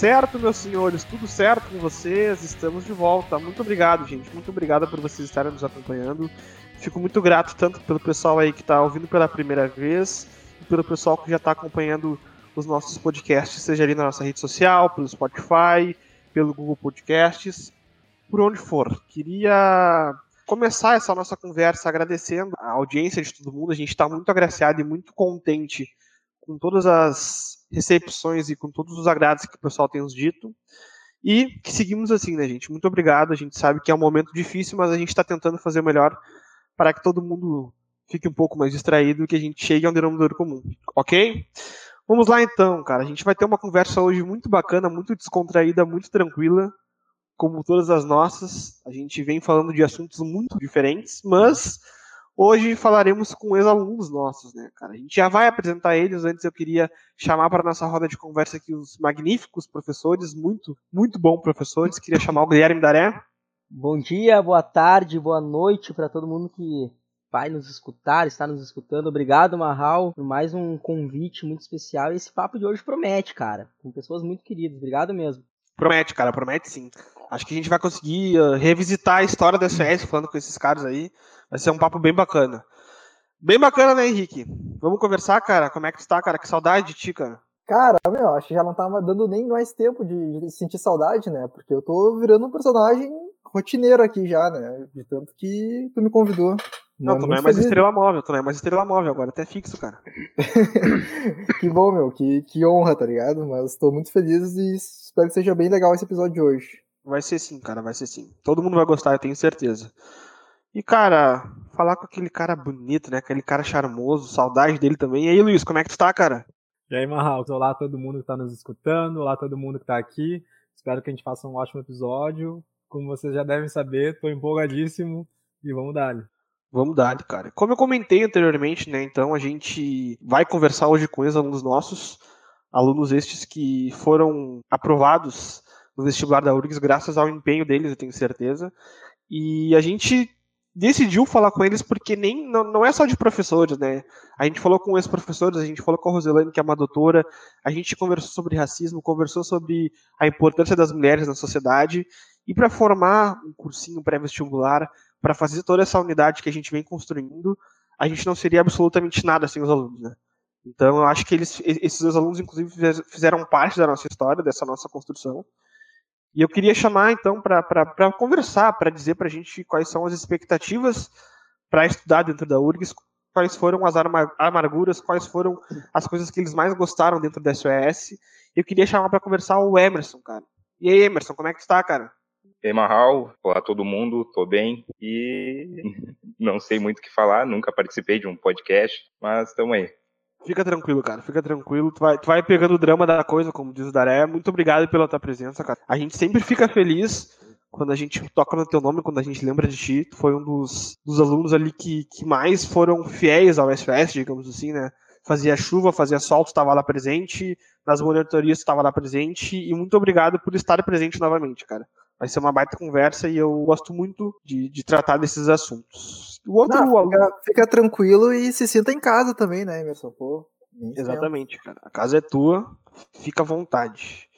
Certo, meus senhores, tudo certo com vocês? Estamos de volta. Muito obrigado, gente. Muito obrigado por vocês estarem nos acompanhando. Fico muito grato tanto pelo pessoal aí que está ouvindo pela primeira vez e pelo pessoal que já está acompanhando os nossos podcasts, seja ali na nossa rede social, pelo Spotify, pelo Google Podcasts, por onde for. Queria começar essa nossa conversa agradecendo a audiência de todo mundo. A gente está muito agraciado e muito contente com todas as recepções e com todos os agrados que o pessoal tem nos dito. E que seguimos assim, né, gente? Muito obrigado. A gente sabe que é um momento difícil, mas a gente está tentando fazer o melhor para que todo mundo fique um pouco mais distraído e que a gente chegue a um denominador comum, ok? Vamos lá então, cara. A gente vai ter uma conversa hoje muito bacana, muito descontraída, muito tranquila, como todas as nossas. A gente vem falando de assuntos muito diferentes, mas hoje falaremos com ex-alunos nossos, né, cara? A gente já vai apresentar eles. Antes eu queria chamar para nossa roda de conversa aqui os magníficos professores, muito, muito bons professores. Queria chamar o Guilherme Daré. Bom dia, boa tarde, boa noite para todo mundo que vai nos escutar, está nos escutando. Obrigado, Marral, por mais um convite muito especial. Esse papo de hoje promete, cara, com pessoas muito queridas. Obrigado mesmo. Promete, cara, promete sim. Acho que a gente vai conseguir uh, revisitar a história da SOS falando com esses caras aí. Vai ser um papo bem bacana. Bem bacana, né, Henrique? Vamos conversar, cara? Como é que tu tá, cara? Que saudade de ti, cara. Cara, meu, acho que já não tava dando nem mais tempo de, de sentir saudade, né? Porque eu tô virando um personagem rotineiro aqui já, né? De tanto que tu me convidou. Não, não tu não é mais feliz. estrela móvel, tu não é mais estrela móvel agora, até fixo, cara. que bom, meu, que, que honra, tá ligado? Mas tô muito feliz e espero que seja bem legal esse episódio de hoje. Vai ser sim, cara, vai ser sim. Todo mundo vai gostar, eu tenho certeza. E, cara, falar com aquele cara bonito, né? Aquele cara charmoso, saudade dele também. E aí, Luiz, como é que tu tá, cara? E aí, Marral, olá todo mundo que tá nos escutando, olá todo mundo que tá aqui. Espero que a gente faça um ótimo episódio. Como vocês já devem saber, estou empolgadíssimo e vamos dar. Vamos dar, cara. Como eu comentei anteriormente, né? Então a gente vai conversar hoje com ex-alunos nossos, alunos estes que foram aprovados no vestibular da URGS graças ao empenho deles, eu tenho certeza. E a gente decidiu falar com eles porque nem não, não é só de professores, né? A gente falou com ex-professores, a gente falou com a Roselane, que é uma doutora, a gente conversou sobre racismo, conversou sobre a importância das mulheres na sociedade e para formar um cursinho pré-vestibular, para fazer toda essa unidade que a gente vem construindo, a gente não seria absolutamente nada sem os alunos, né? Então eu acho que eles, esses dois alunos, inclusive, fizeram parte da nossa história, dessa nossa construção. E eu queria chamar, então, para conversar, para dizer para a gente quais são as expectativas para estudar dentro da URGS, quais foram as amarguras, quais foram as coisas que eles mais gostaram dentro da SOS. Eu queria chamar para conversar o Emerson, cara. E aí, Emerson, como é que está, cara? Ei, Marral, olá todo mundo, tô bem e não sei muito o que falar, nunca participei de um podcast, mas estamos aí. Fica tranquilo, cara, fica tranquilo. Tu vai, tu vai pegando o drama da coisa, como diz o Daré. Muito obrigado pela tua presença, cara. A gente sempre fica feliz quando a gente toca no teu nome, quando a gente lembra de ti. Tu foi um dos, dos alunos ali que, que mais foram fiéis ao SOS, digamos assim, né? Fazia chuva, fazia sol, tu estava lá presente, nas monitorias tu estava lá presente, e muito obrigado por estar presente novamente, cara. Vai ser uma baita conversa e eu gosto muito de, de tratar desses assuntos. O outro Não, fica, fica, tranquilo e se sinta em casa também, né, Emerson? Pô, Exatamente, cara. A casa é tua, fica à vontade.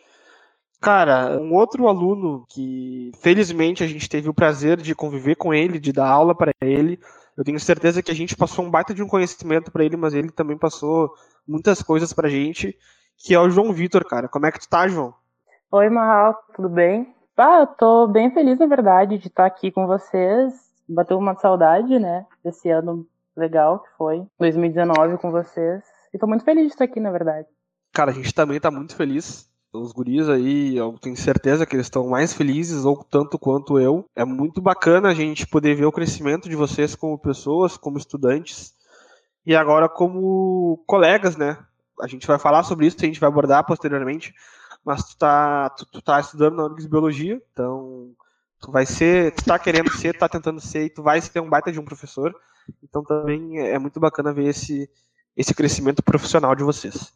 Cara, um outro aluno que felizmente a gente teve o prazer de conviver com ele, de dar aula para ele. Eu tenho certeza que a gente passou um baita de um conhecimento para ele, mas ele também passou muitas coisas pra gente, que é o João Vitor, cara. Como é que tu tá, João? Oi, Marral, tudo bem? Ah, eu tô bem feliz, na verdade, de estar aqui com vocês. Bateu uma saudade, né, desse ano legal que foi, 2019 com vocês. E tô muito feliz de estar aqui, na verdade. Cara, a gente também tá muito feliz. Os guris aí, eu tenho certeza que eles estão mais felizes, ou tanto quanto eu. É muito bacana a gente poder ver o crescimento de vocês como pessoas, como estudantes, e agora como colegas, né? A gente vai falar sobre isso, a gente vai abordar posteriormente mas tu tá, tu, tu tá estudando na URGS Biologia, então tu vai ser, tu tá querendo ser, tu tá tentando ser, e tu vai ser um baita de um professor, então também é muito bacana ver esse, esse crescimento profissional de vocês.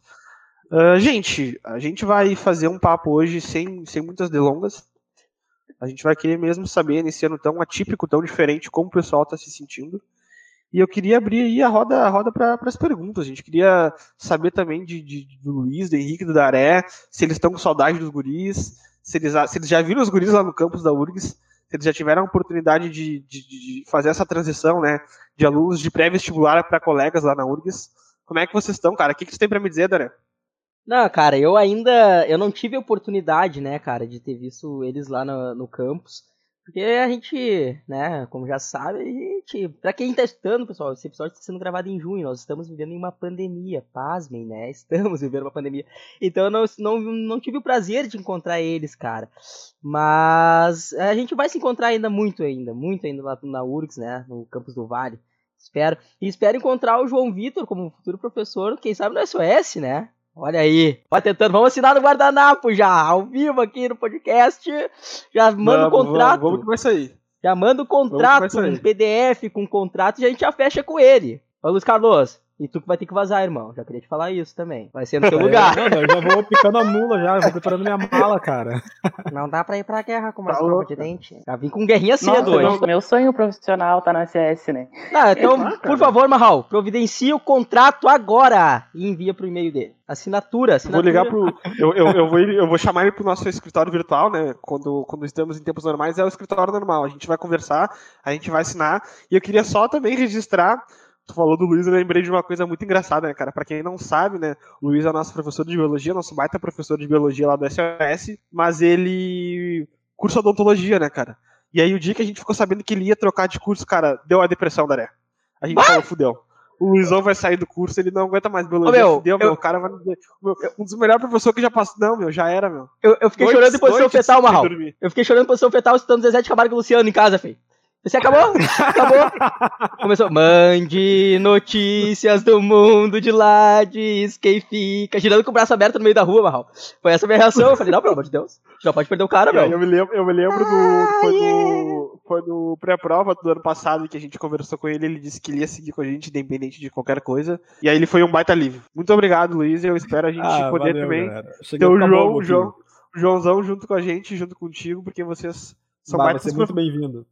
Uh, gente, a gente vai fazer um papo hoje sem, sem muitas delongas. A gente vai querer mesmo saber, nesse ano tão atípico, tão diferente, como o pessoal está se sentindo. E eu queria abrir aí a roda, a roda para as perguntas. A gente queria saber também de, de, do Luiz, do Henrique, do Daré, se eles estão com saudade dos guris, se eles, se eles já viram os guris lá no campus da URGS, se eles já tiveram a oportunidade de, de, de fazer essa transição, né, de alunos de pré-vestibular para colegas lá na URGS. Como é que vocês estão, cara? O que, que você tem para me dizer, Daré? Não, cara, eu ainda, eu não tive a oportunidade, né, cara, de ter visto eles lá no, no campus. Porque a gente, né, como já sabe, a gente. Pra quem tá estudando, pessoal, esse episódio está sendo gravado em junho. Nós estamos vivendo em uma pandemia. Pasmem, né? Estamos vivendo uma pandemia. Então eu não, não, não tive o prazer de encontrar eles, cara. Mas a gente vai se encontrar ainda muito ainda, muito ainda lá na URGS, né? No campus do Vale. Espero. E espero encontrar o João Vitor como futuro professor, quem sabe no SOS, né? Olha aí. Vai tentando. Vamos assinar no guardanapo já, ao vivo aqui no podcast. Já manda o contrato. Vamos, vamos que vai sair. Já manda o contrato, um PDF com contrato e a gente já fecha com ele. Ô, Luiz Carlos, e tu que vai ter que vazar, irmão. Já queria te falar isso também. Vai ser no teu lugar. É, não, eu já vou picando a mula já, vou preparando minha mala, cara. Não dá pra ir pra guerra com uma tá escova de dente. Já vim com guerrinha cedo hoje. Meu sonho profissional tá no SS, né? Não, então, é, por favor, Marral, providencie o contrato agora e envia pro e-mail dele. Assinatura, assinatura. Vou ligar pro. Eu, eu, eu, vou, eu vou chamar ele pro nosso escritório virtual, né? Quando, quando estamos em tempos normais, é o escritório normal. A gente vai conversar, a gente vai assinar. E eu queria só também registrar Tu falou do Luiz, eu lembrei de uma coisa muito engraçada, né, cara? Pra quem não sabe, né, o Luiz é nosso professor de biologia, nosso baita professor de biologia lá do SOS, mas ele cursa odontologia, né, cara? E aí o dia que a gente ficou sabendo que ele ia trocar de curso, cara, deu a depressão, Daré. A gente bah! falou, fudeu. O Luizão vai sair do curso, ele não aguenta mais biologia. Ô, meu, fudeu, eu, meu, o cara vai. Meu, um dos melhores professores que já passou. Não, meu, já era, meu. Eu, eu fiquei chorando em posição fetal, Marral. Eu fiquei chorando em posição fetal, estando Zezé de Camargo e Luciano em casa, filho. Você acabou? Acabou? Começou. Mande notícias do mundo de lá, diz quem fica. Girando com o braço aberto no meio da rua, Marral. Foi essa a minha reação. Eu falei, não, pelo amor de Deus. Já pode perder o cara, velho. Eu me lembro, eu me lembro do. Foi no, foi no pré-prova do ano passado que a gente conversou com ele. Ele disse que ele ia seguir com a gente, independente de qualquer coisa. E aí ele foi um baita livre. Muito obrigado, Luiz. Eu espero a gente ah, poder valeu, também ter o João, o João, Joãozão junto com a gente, junto contigo, porque vocês são bah, Vai ser muito bem-vindo.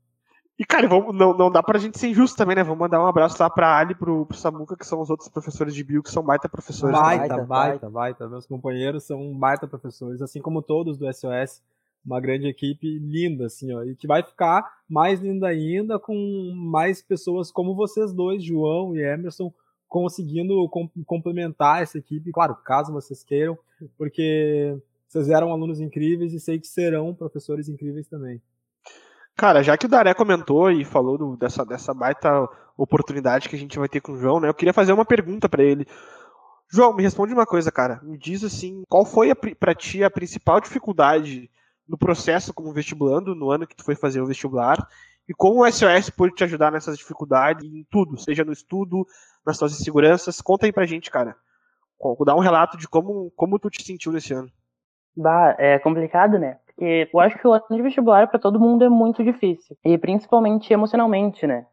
E, cara, vamos, não, não dá pra gente ser injusto também, né? Vamos mandar um abraço lá pra Ali, pro, pro Samuca, que são os outros professores de bio, que são baita professores. Baita, baita, baita, baita. Meus companheiros são baita professores, assim como todos do SOS. Uma grande equipe linda, assim, ó. E que vai ficar mais linda ainda com mais pessoas como vocês dois, João e Emerson, conseguindo com, complementar essa equipe. Claro, caso vocês queiram, porque vocês eram alunos incríveis e sei que serão professores incríveis também. Cara, já que o Daré comentou e falou do, dessa, dessa baita oportunidade que a gente vai ter com o João, né? Eu queria fazer uma pergunta para ele. João, me responde uma coisa, cara. Me diz assim, qual foi para ti a principal dificuldade no processo como vestibulando, no ano que tu foi fazer o vestibular, e como o SOS pôde te ajudar nessas dificuldades em tudo, seja no estudo, nas tuas inseguranças. Conta aí pra gente, cara. Dá um relato de como, como tu te sentiu nesse ano. Bah, é complicado, né? Porque eu acho que o ano de vestibular para todo mundo é muito difícil. E principalmente emocionalmente, né?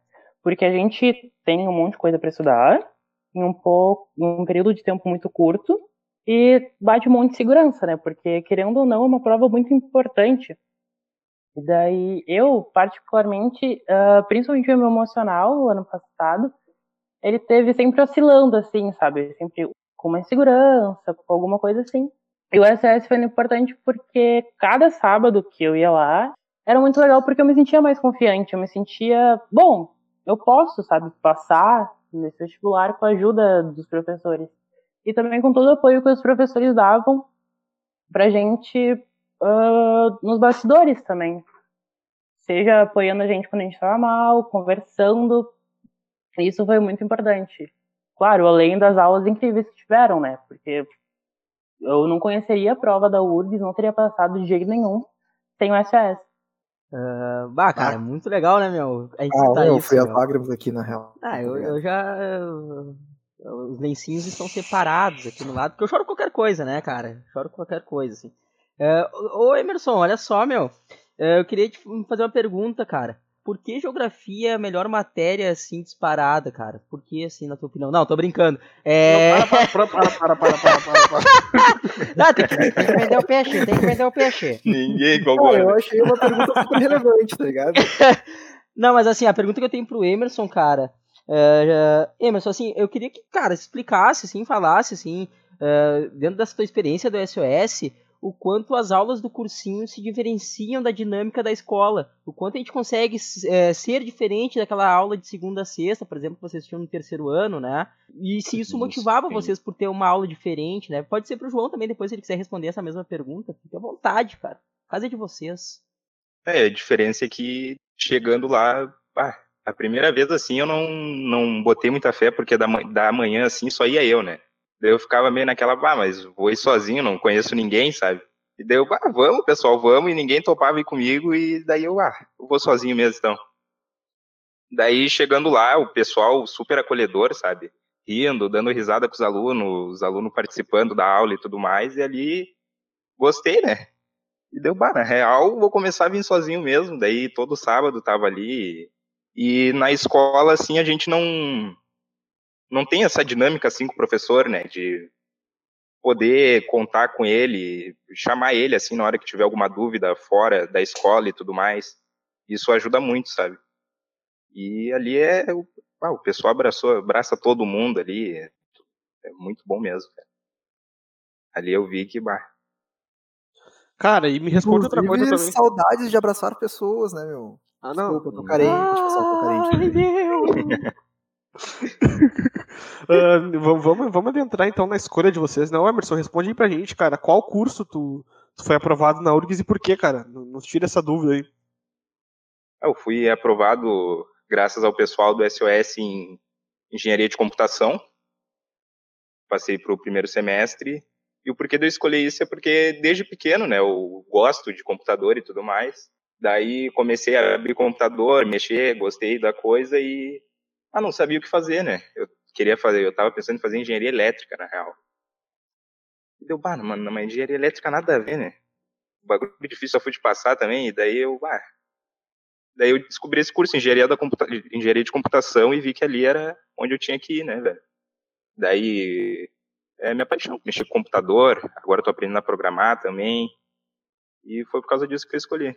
Porque a gente tem um monte de coisa para estudar em um pouco, em um período de tempo muito curto e bate um monte de segurança, né? Porque querendo ou não é uma prova muito importante. E daí eu particularmente, uh, principalmente o meu emocional, o ano passado, ele teve sempre oscilando assim, sabe? Sempre com uma insegurança, com alguma coisa assim. E o SS foi importante porque cada sábado que eu ia lá era muito legal porque eu me sentia mais confiante, eu me sentia, bom, eu posso, sabe, passar nesse vestibular com a ajuda dos professores. E também com todo o apoio que os professores davam pra gente uh, nos bastidores também. Seja apoiando a gente quando a gente estava mal, conversando. Isso foi muito importante. Claro, além das aulas incríveis que tiveram, né? Porque eu não conheceria a prova da URGS, não teria passado de jeito nenhum sem o SOS. Uh, bah, cara, ah. muito legal, né, meu? A gente ah, eu isso, fui as lágrimas aqui, na real. Ah, eu, eu já... Eu, os lencinhos estão separados aqui no lado, porque eu choro qualquer coisa, né, cara? Choro qualquer coisa, assim. Uh, ô, Emerson, olha só, meu. Uh, eu queria te fazer uma pergunta, cara por que geografia é a melhor matéria, assim, disparada, cara? Por que, assim, na tua opinião? Não, tô brincando. É... Não, para, para, para, para, para, para, para, para. Não, tem que, tem que vender o peixe, tem que vender o peixe. Ninguém concorda. Eu achei uma pergunta super relevante, tá ligado? Não, mas assim, a pergunta que eu tenho pro Emerson, cara, Uh, Emerson, assim, eu queria que, cara, explicasse, assim, falasse, assim, uh, dentro dessa tua experiência do SOS, o quanto as aulas do cursinho se diferenciam da dinâmica da escola, o quanto a gente consegue é, ser diferente daquela aula de segunda a sexta, por exemplo, que vocês tinham no terceiro ano, né? E se isso motivava Sim. vocês por ter uma aula diferente, né? Pode ser para o João também, depois se ele quiser responder essa mesma pergunta, fique à vontade, cara. Casa de vocês. É, a diferença é que chegando lá, ah, a primeira vez assim eu não, não botei muita fé, porque da, da manhã assim só ia eu, né? Daí eu ficava meio naquela, ah, mas vou ir sozinho, não conheço ninguém, sabe? E daí eu, ah, vamos, pessoal, vamos, e ninguém topava ir comigo, e daí eu, ah, eu vou sozinho mesmo, então. Daí, chegando lá, o pessoal super acolhedor, sabe? Rindo, dando risada com os alunos, os alunos participando da aula e tudo mais, e ali, gostei, né? E deu, bah, na real, vou começar a vir sozinho mesmo, daí todo sábado tava ali, e na escola, assim, a gente não não tem essa dinâmica assim com o professor, né, de poder contar com ele, chamar ele assim na hora que tiver alguma dúvida fora da escola e tudo mais. Isso ajuda muito, sabe? E ali é ah, o pessoal abraçou, abraça todo mundo ali, é, muito bom mesmo. Cara. Ali eu vi que bah. Cara, e me responde outra coisa também. saudades de abraçar pessoas, né, meu? Ah, não. Desculpa, eu tô carente, pessoal, tô carente. Ai, Deus. uh, vamos, vamos adentrar então na escolha de vocês. Não, Emerson, responde aí pra gente, cara. Qual curso tu, tu foi aprovado na URGS e por quê, cara? Nos tira essa dúvida aí. Eu fui aprovado graças ao pessoal do SOS em Engenharia de Computação. Passei para o primeiro semestre. E o porquê de eu escolher isso é porque desde pequeno, né, eu gosto de computador e tudo mais. Daí comecei a abrir computador, mexer, gostei da coisa e ah, não sabia o que fazer, né? Eu queria fazer, eu tava pensando em fazer engenharia elétrica, na real. E deu, bah, mano, mas engenharia elétrica nada a ver, né? O bagulho difícil só fui de passar também, e daí eu, bah. Daí eu descobri esse curso, engenharia, da computa engenharia de computação, e vi que ali era onde eu tinha que ir, né, velho? Daí, é minha paixão, mexer com computador, agora eu tô aprendendo a programar também, e foi por causa disso que eu escolhi.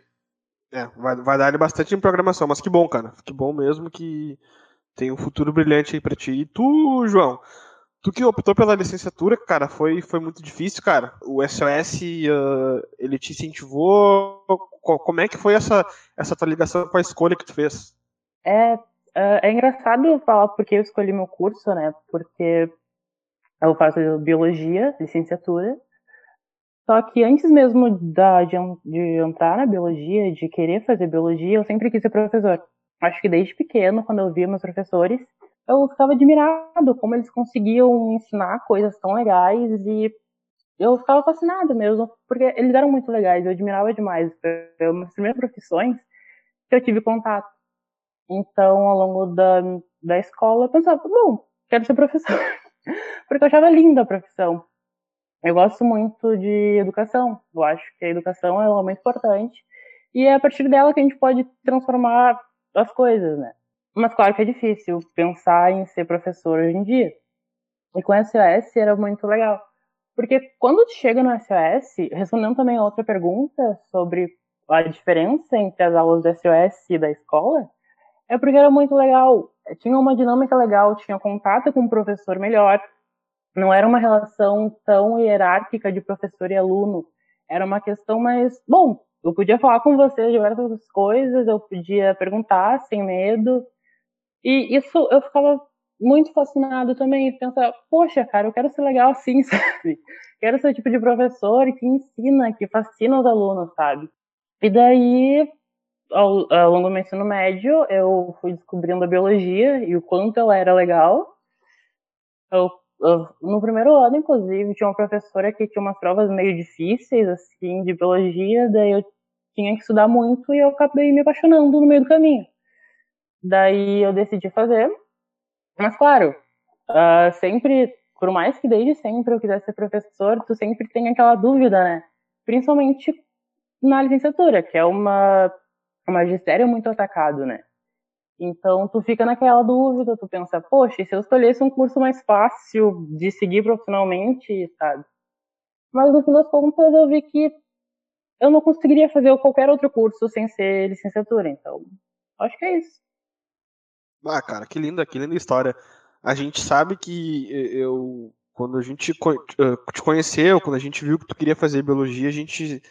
É, vai, vai dar bastante em programação, mas que bom, cara. Que bom mesmo que tem um futuro brilhante aí pra ti. E tu, João, tu que optou pela licenciatura, cara, foi, foi muito difícil, cara. O SOS, uh, ele te incentivou? Como é que foi essa, essa tua ligação com a escolha que tu fez? É, uh, é engraçado falar porque eu escolhi meu curso, né? Porque eu faço biologia, licenciatura. Só que antes mesmo da, de, de entrar na biologia, de querer fazer biologia, eu sempre quis ser professor acho que desde pequeno, quando eu via meus professores, eu ficava admirado como eles conseguiam ensinar coisas tão legais e eu ficava fascinada mesmo, porque eles eram muito legais, eu admirava demais. Foi uma das primeiras profissões que eu tive contato. Então, ao longo da, da escola, eu pensava, bom, quero ser professor. porque eu achava linda a profissão. Eu gosto muito de educação. Eu acho que a educação é momento importante. E é a partir dela que a gente pode transformar as coisas, né? Mas claro que é difícil pensar em ser professor hoje em dia. E com SOS era muito legal. Porque quando tu chega no SOS, respondendo também a outra pergunta sobre a diferença entre as aulas do SOS e da escola, é porque era muito legal. Tinha uma dinâmica legal, tinha contato com o professor melhor. Não era uma relação tão hierárquica de professor e aluno. Era uma questão mais, bom, eu podia falar com você diversas coisas, eu podia perguntar sem medo. E isso eu ficava muito fascinado também, pensar, poxa, cara, eu quero ser legal assim, sabe? Quero ser o tipo de professor que ensina, que fascina os alunos, sabe? E daí, ao, ao longo do meu ensino médio, eu fui descobrindo a biologia e o quanto ela era legal. Eu, eu, no primeiro ano, inclusive, tinha uma professora que tinha umas provas meio difíceis, assim, de biologia, daí eu tinha que estudar muito e eu acabei me apaixonando no meio do caminho. Daí eu decidi fazer. Mas claro, uh, sempre, por mais que desde sempre eu quisesse ser professor, tu sempre tem aquela dúvida, né? Principalmente na licenciatura, que é uma, um magistério muito atacado, né? Então tu fica naquela dúvida, tu pensa, poxa, se eu escolhesse um curso mais fácil de seguir profissionalmente, sabe? Mas no fim das contas eu vi que eu não conseguiria fazer qualquer outro curso sem ser licenciatura. Então, acho que é isso. Ah, cara, que linda, que linda história. A gente sabe que eu, quando a gente te conheceu, quando a gente viu que tu queria fazer biologia, a gente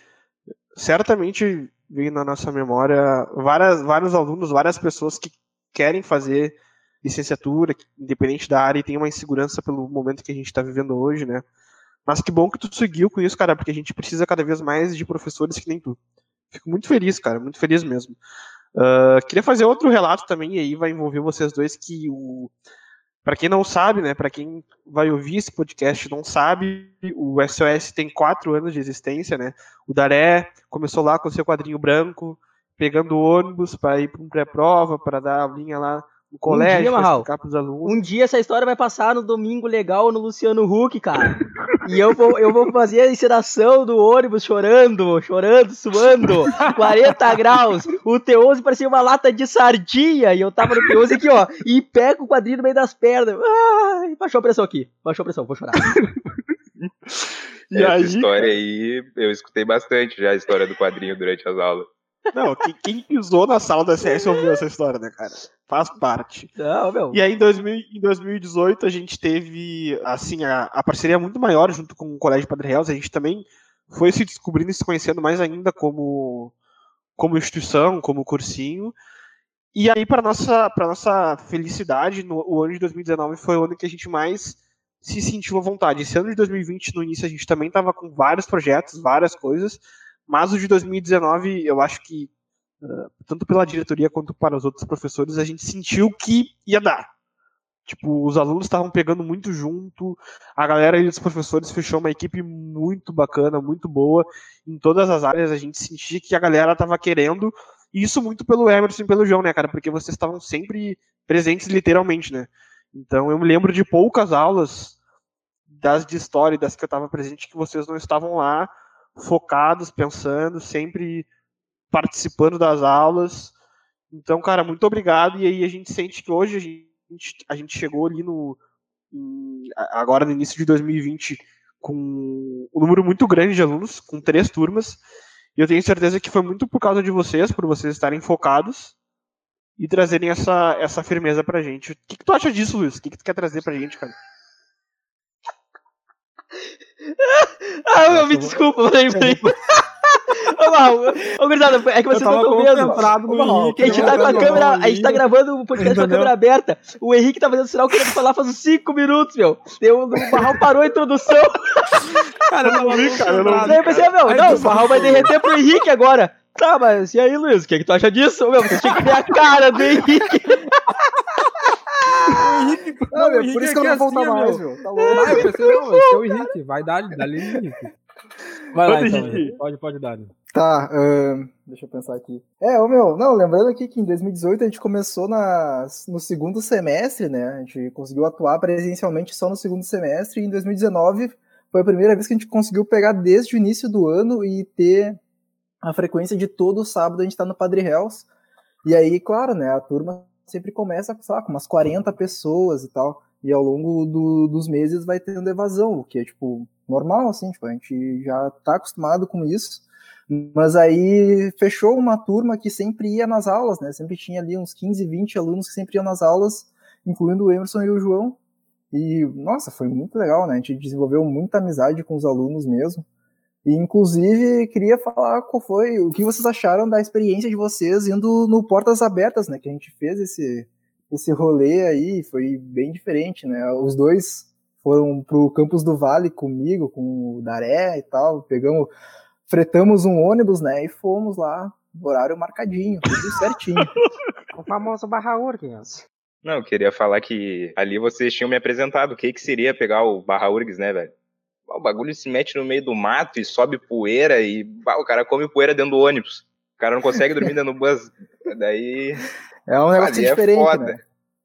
certamente veio na nossa memória várias, vários alunos, várias pessoas que querem fazer licenciatura, independente da área, e tem uma insegurança pelo momento que a gente está vivendo hoje, né? Mas que bom que tu seguiu com isso, cara, porque a gente precisa cada vez mais de professores que nem tu. Fico muito feliz, cara, muito feliz mesmo. Uh, queria fazer outro relato também, e aí vai envolver vocês dois, que o. Para quem não sabe, né, para quem vai ouvir esse podcast não sabe, o SOS tem quatro anos de existência, né? O Daré começou lá com seu quadrinho branco, pegando ônibus para ir para um pré-prova, para dar a linha lá no colégio, um dia, Marral, Um dia essa história vai passar no Domingo Legal no Luciano Huck, cara. E eu vou, eu vou fazer a encenação do ônibus chorando, chorando, suando, 40 graus. O T11 parecia uma lata de sardinha. E eu tava no T11 aqui, ó, e pego o quadrinho no meio das pernas. Ai, baixou a pressão aqui. Baixou a pressão, vou chorar. e Essa aí... história aí, eu escutei bastante já a história do quadrinho durante as aulas. Não, quem, quem pisou na sala da CS ouviu essa história, né, cara? Faz parte. Não, meu. E aí, em, 2000, em 2018, a gente teve, assim, a, a parceria muito maior junto com o Colégio Padre Real. A gente também foi se descobrindo e se conhecendo mais ainda como, como instituição, como cursinho. E aí, para nossa, para nossa felicidade, no, o ano de 2019 foi o ano que a gente mais se sentiu à vontade. Esse ano de 2020, no início, a gente também estava com vários projetos, várias coisas, mas o de 2019, eu acho que, uh, tanto pela diretoria quanto para os outros professores, a gente sentiu que ia dar. Tipo, os alunos estavam pegando muito junto, a galera e os professores fechou uma equipe muito bacana, muito boa, em todas as áreas, a gente sentia que a galera estava querendo, e isso muito pelo Emerson e pelo João, né, cara, porque vocês estavam sempre presentes literalmente, né. Então eu me lembro de poucas aulas das de história, das que eu estava presente, que vocês não estavam lá, focados, pensando, sempre participando das aulas. Então, cara, muito obrigado. E aí a gente sente que hoje a gente, a gente chegou ali no. agora no início de 2020 com um número muito grande de alunos, com três turmas. E eu tenho certeza que foi muito por causa de vocês, por vocês estarem focados e trazerem essa, essa firmeza pra gente. O que, que tu acha disso, Luiz? O que, que tu quer trazer pra gente, cara? Ah, meu, me desculpa, peraí, peraí. Ô, Mal, ô, gurizada, é que vocês não estão vendo. Que a gente tá com a câmera, a gente tá gravando o podcast com a câmera aberta. O Henrique tá fazendo sinal querendo falar faz uns 5 minutos, meu. Deu, o Barral parou a introdução. Cara, eu não vi, cara. Eu não vi. eu pensei, meu, não, o Barral vai derreter pro Henrique agora. Tá, mas e aí, Luiz, o que, é que tu acha disso? Meu, você tinha que ver a cara do Henrique. O Henrique. Não, meu, por isso que eu não vou voltar assim, mais, meu. Tá louco. Vai, eu pensei, não, esse é o Henrique. Vai dar, dá Henrique. Vai lá, então. Pode, pode dar. Tá, uh, deixa eu pensar aqui. É, ô meu, não, lembrando aqui que em 2018 a gente começou na, no segundo semestre, né? A gente conseguiu atuar presencialmente só no segundo semestre e em 2019 foi a primeira vez que a gente conseguiu pegar desde o início do ano e ter a frequência de todo sábado a gente tá no Padre Hells. E aí, claro, né, a turma sempre começa, sei lá, com umas 40 pessoas e tal. E ao longo do, dos meses vai tendo evasão, o que é, tipo, normal, assim, tipo, a gente já tá acostumado com isso. Mas aí fechou uma turma que sempre ia nas aulas, né? Sempre tinha ali uns 15, 20 alunos que sempre iam nas aulas, incluindo o Emerson e o João. E, nossa, foi muito legal, né? A gente desenvolveu muita amizade com os alunos mesmo. E, inclusive, queria falar qual foi, o que vocês acharam da experiência de vocês indo no Portas Abertas, né? Que a gente fez esse, esse rolê aí, foi bem diferente, né? Os dois foram pro Campus do Vale comigo, com o Daré e tal, pegamos, fretamos um ônibus, né? E fomos lá, horário marcadinho, tudo certinho. o famoso Barra Urgs. Não, eu queria falar que ali vocês tinham me apresentado o que, que seria pegar o Barra Urgs, né, velho? O bagulho se mete no meio do mato e sobe poeira e o cara come poeira dentro do ônibus. O cara não consegue dormir dentro do bus. Daí. É um negócio é diferente. É foda. Né?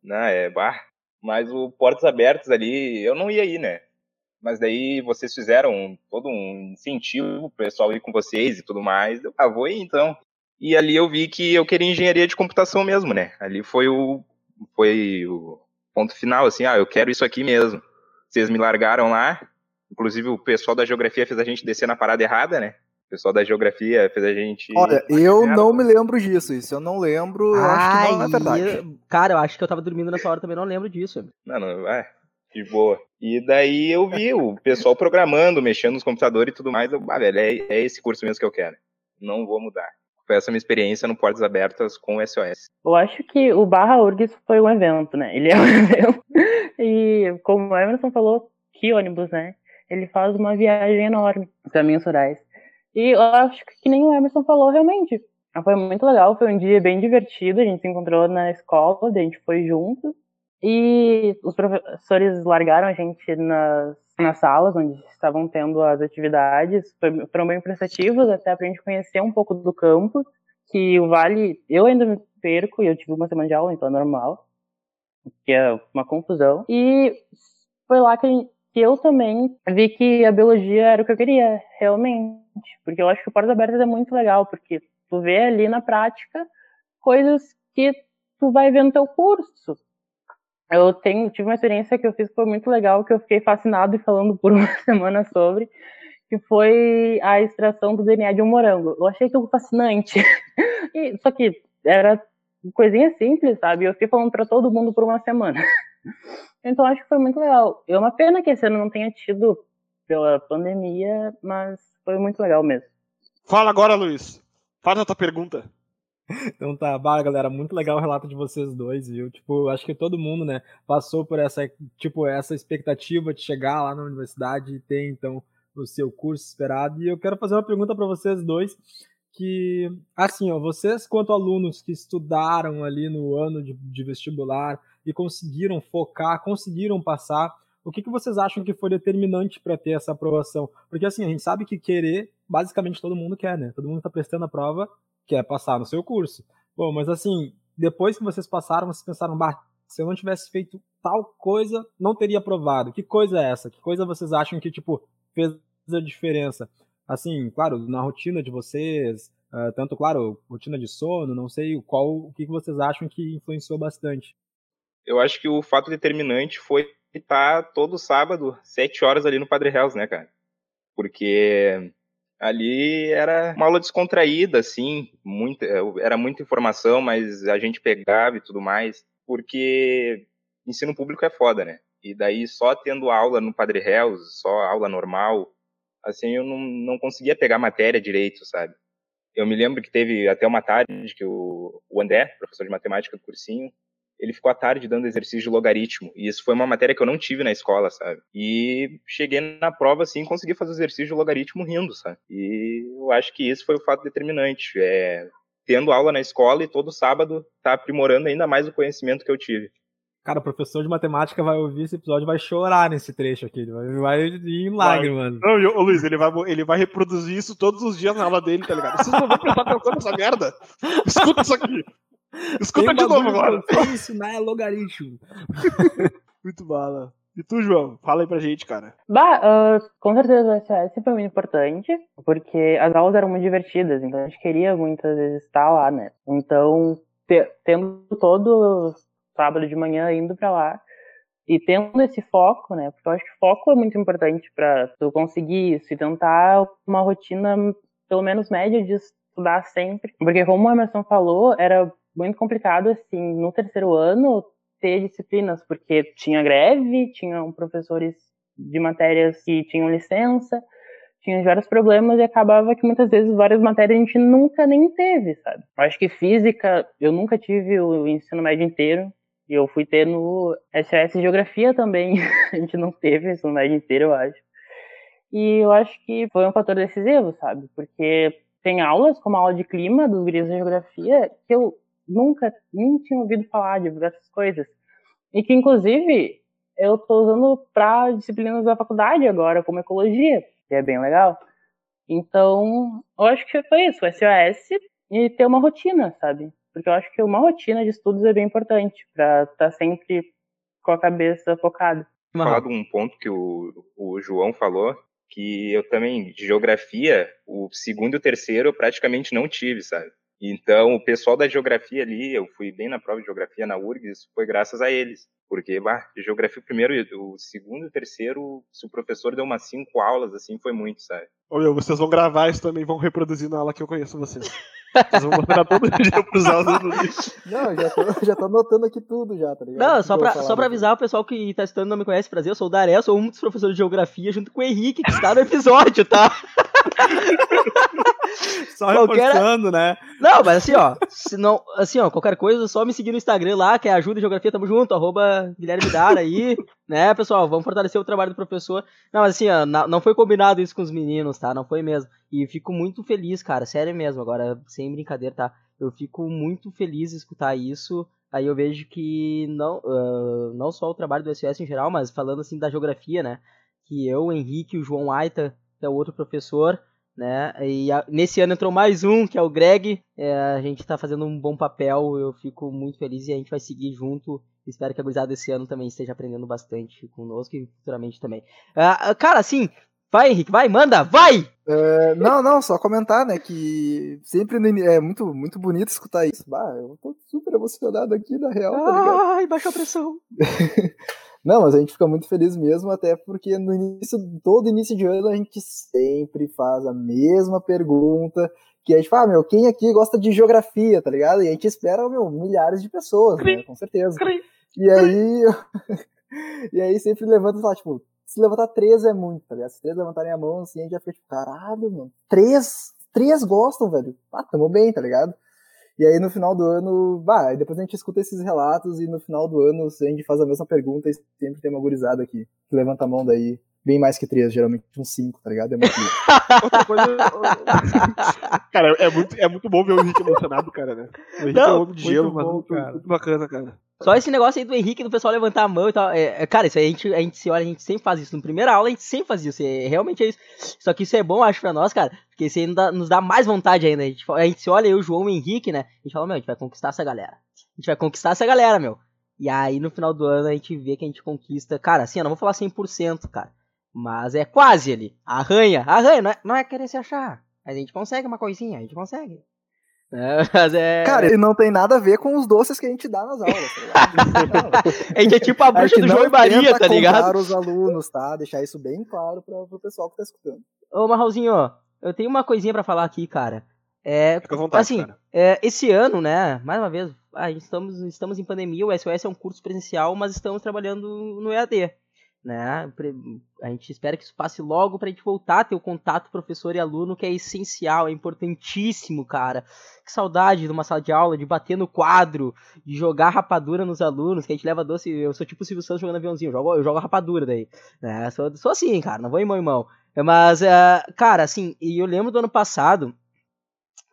Não, é bar. Mas o Portas Abertas ali, eu não ia ir, né? Mas daí vocês fizeram todo um incentivo pro pessoal ir com vocês e tudo mais. Eu, ah, vou ir então. E ali eu vi que eu queria engenharia de computação mesmo, né? Ali foi o, foi o ponto final, assim, ah, eu quero isso aqui mesmo. Vocês me largaram lá, Inclusive, o pessoal da geografia fez a gente descer na parada errada, né? pessoal da geografia fez a gente. Olha, eu não me lembro disso. Isso eu não lembro. Eu acho que não é verdade. eu- Cara, eu acho que eu tava dormindo nessa hora também, não lembro disso. Não, não, é, de boa. E daí eu vi o pessoal programando, mexendo nos computadores e tudo mais. Eu, ah, velho, é, é esse curso mesmo que eu quero. Não vou mudar. Foi essa minha experiência no Portas Abertas com o SOS. Eu acho que o Barra URGS foi um evento, né? Ele é um evento. E como o Emerson falou, que ônibus, né? Ele faz uma viagem enorme, os caminhos rurais. E eu acho que, nem o Emerson falou, realmente. Foi muito legal, foi um dia bem divertido. A gente se encontrou na escola, a gente foi junto. E os professores largaram a gente nas, nas salas onde estavam tendo as atividades. Foi, foram bem prestativos, até pra gente conhecer um pouco do campo. Que o Vale, eu ainda me perco, e eu tive uma semana de aula, então é normal. Que é uma confusão. E foi lá que, a gente- que eu também vi que a biologia era o que eu queria, realmente. Porque eu acho que Portas Abertas é muito legal, porque tu vê ali na prática coisas que tu vai ver no teu curso. Eu tenho, tive uma experiência que eu fiz que foi muito legal, que eu fiquei fascinado e falando por uma semana sobre, que foi a extração do DNA de um morango. Eu achei aquilo fascinante. E, só que era coisinha simples, sabe? Eu fiquei falando pra todo mundo por uma semana. Então acho que foi muito legal. É uma pena que esse ano não tenha tido pela pandemia, mas foi muito legal mesmo. Fala agora, Luiz. Faz a tua pergunta. Então tá, bah, galera, muito legal o relato de vocês dois, viu? Tipo, acho que todo mundo, né, passou por essa, tipo, essa expectativa de chegar lá na universidade e ter, então, o seu curso esperado. E eu quero fazer uma pergunta para vocês dois, que, assim, ó, vocês, quanto alunos que estudaram ali no ano de, de vestibular e conseguiram focar, conseguiram passar, o que, que vocês acham que foi determinante para ter essa aprovação? Porque, assim, a gente sabe que querer, basicamente todo mundo quer, né? Todo mundo está prestando a prova quer passar no seu curso. Bom, mas assim, depois que vocês passaram, vocês pensaram, bah, se eu não tivesse feito tal coisa, não teria aprovado. Que coisa é essa? Que coisa vocês acham que, tipo, fez a diferença? Assim, claro, na rotina de vocês, uh, tanto, claro, rotina de sono, não sei qual, o que vocês acham que influenciou bastante. Eu acho que o fato determinante foi estar todo sábado, sete horas ali no Padre Hells, né, cara? Porque ali era uma aula descontraída, assim, muita, era muita informação, mas a gente pegava e tudo mais, porque ensino público é foda, né? E daí só tendo aula no Padre Hells, só aula normal, assim, eu não, não conseguia pegar matéria direito, sabe? Eu me lembro que teve até uma tarde que o, o André, professor de matemática do cursinho, ele ficou à tarde dando exercício de logaritmo. E isso foi uma matéria que eu não tive na escola, sabe? E cheguei na prova, assim, consegui fazer o exercício de logaritmo rindo, sabe? E eu acho que isso foi o fato determinante. É, tendo aula na escola e todo sábado tá aprimorando ainda mais o conhecimento que eu tive. Cara, o professor de matemática vai ouvir esse episódio e vai chorar nesse trecho aqui. Ele vai, vai ir em lágrimas. Não, e o Luiz, ele vai, ele vai reproduzir isso todos os dias na aula dele, tá ligado? Vocês não vão prestar atenção nessa merda. Escuta isso aqui. Escuta de novo agora. sei ensinar é logaritmo. Muito bala. E tu, João? Fala aí pra gente, cara. Bah, uh, com certeza o SOS foi muito importante, porque as aulas eram muito divertidas, então a gente queria muitas vezes estar lá, né? Então, te- tendo todo sábado de manhã indo pra lá, e tendo esse foco, né? Porque eu acho que foco é muito importante pra tu conseguir isso e tentar uma rotina, pelo menos média, de estudar sempre. Porque, como o Emerson falou, era muito complicado, assim, no terceiro ano, ter disciplinas, porque tinha greve, tinham professores de matérias que tinham licença, tinha vários problemas e acabava que muitas vezes várias matérias a gente nunca nem teve, sabe? Eu acho que física, eu nunca tive o ensino médio inteiro, e eu fui ter no SOS Geografia também, a gente não teve o ensino médio inteiro, eu acho. E eu acho que foi um fator decisivo, sabe? Porque tem aulas, como a aula de clima dos guris de geografia, que eu nunca nem tinha ouvido falar de diversas coisas. E que, inclusive, eu estou usando para disciplinas da faculdade agora, como ecologia, que é bem legal. Então, eu acho que foi isso, o SOS e ter uma rotina, sabe? Porque eu acho que uma rotina de estudos é bem importante para estar sempre com a cabeça focada. falar de um ponto que o, o João falou, que eu também, de geografia, o segundo e o terceiro eu praticamente não tive, sabe? Então, o pessoal da geografia ali, eu fui bem na prova de geografia na URGS, foi graças a eles. Porque, bah, geografia primeiro, o segundo e o terceiro, se o professor deu umas cinco aulas, assim, foi muito, sabe? Ô, meu, vocês vão gravar isso também, vão reproduzir na aula que eu conheço vocês. Vocês vão mostrar todo dia pros alunos. Não, já tô, já tô anotando aqui tudo já, tá ligado? Não, só pra, só falar pra avisar o pessoal que tá estudando não me conhece, prazer, eu sou o Daré, eu sou um dos professores de geografia, junto com o Henrique, que está no episódio, tá? Só Qualquer- reforçando, né? Não, mas assim, ó, se não, assim, ó, qualquer coisa, só me seguir no Instagram lá, que é Ajuda Geografia, tamo junto, arroba Guilherme Dara aí, né, pessoal, vamos fortalecer o trabalho do professor. Não, mas assim, ó, não foi combinado isso com os meninos, tá, não foi mesmo. E fico muito feliz, cara, sério mesmo, agora, sem brincadeira, tá, eu fico muito feliz de escutar isso, aí eu vejo que não, ah, não só o trabalho do SOS em geral, mas falando assim da geografia, né, que eu, o Henrique o João Aita, que é o outro professor, né? E a- nesse ano entrou mais um, que é o Greg. É, a gente tá fazendo um bom papel, eu fico muito feliz e a gente vai seguir junto. Espero que a gurizada desse ano também esteja aprendendo bastante conosco e futuramente também. Ah, cara, assim, vai, Henrique, vai, manda, vai! É, não, não, só comentar, né, que sempre é muito, muito bonito escutar isso. Bah, eu tô super emocionado aqui, na real, tá ligado? Ai, baixou a pressão. Não, mas a gente fica muito feliz mesmo, até porque no início, todo início de ano, a gente sempre faz a mesma pergunta, que é tipo, ah, meu, quem aqui gosta de geografia, tá ligado? E a gente espera, meu, milhares de pessoas, né, com certeza. E aí, e aí sempre levanta e fala, tipo, se levantar três é muito, tá ligado? Se três levantarem a mão, assim, a gente já fica tipo, caralho, mano, três, três gostam, velho. Ah, tamo bem, tá ligado? E aí no final do ano, bah, aí depois a gente escuta esses relatos e no final do ano a gente faz a mesma pergunta e sempre tem uma gurizada aqui que levanta a mão daí. Bem mais que três, geralmente uns cinco, tá ligado? É muito. Outra coisa. cara, é muito, é muito bom ver o Henrique emocionado, cara, né? O Henrique Não, é um homem de muito gelo, mas muito, cara. muito bacana, cara. Só esse negócio aí do Henrique, do pessoal levantar a mão e tal. É, é, cara, isso aí a gente, a gente se olha, a gente sempre faz isso. Na primeira aula a gente sempre faz isso. É, realmente é isso. Só que isso é bom, acho, pra nós, cara. Porque isso aí nos dá, nos dá mais vontade ainda. A gente, a gente se olha, eu, o João e o Henrique, né? A gente fala, meu, a gente vai conquistar essa galera. A gente vai conquistar essa galera, meu. E aí no final do ano a gente vê que a gente conquista. Cara, assim, eu não vou falar 100%, cara. Mas é quase ali. Arranha, arranha. Não é, não é querer se achar. Mas a gente consegue uma coisinha, a gente consegue. É, mas é. Cara, e não tem nada a ver com os doces que a gente dá nas aulas, tá a gente é tipo a A bruxa gente do João e Maria, tá ligado? os alunos, tá? Deixar isso bem claro pra, pro pessoal que tá escutando. Ô, Marralzinho, ó, eu tenho uma coisinha pra falar aqui, cara. É, Fica à vontade, assim, cara. é, esse ano, né, mais uma vez, ah, estamos, estamos em pandemia, o SOS é um curso presencial, mas estamos trabalhando no EAD, né, a gente espera que isso passe logo pra gente voltar a ter o contato professor e aluno, que é essencial, é importantíssimo, cara. Que saudade de uma sala de aula, de bater no quadro, de jogar rapadura nos alunos, que a gente leva doce, eu sou tipo o Silvio Santos jogando aviãozinho, eu jogo, eu jogo rapadura daí, né, sou, sou assim, cara, não vou em mão em mão. Mas, é, cara, assim, e eu lembro do ano passado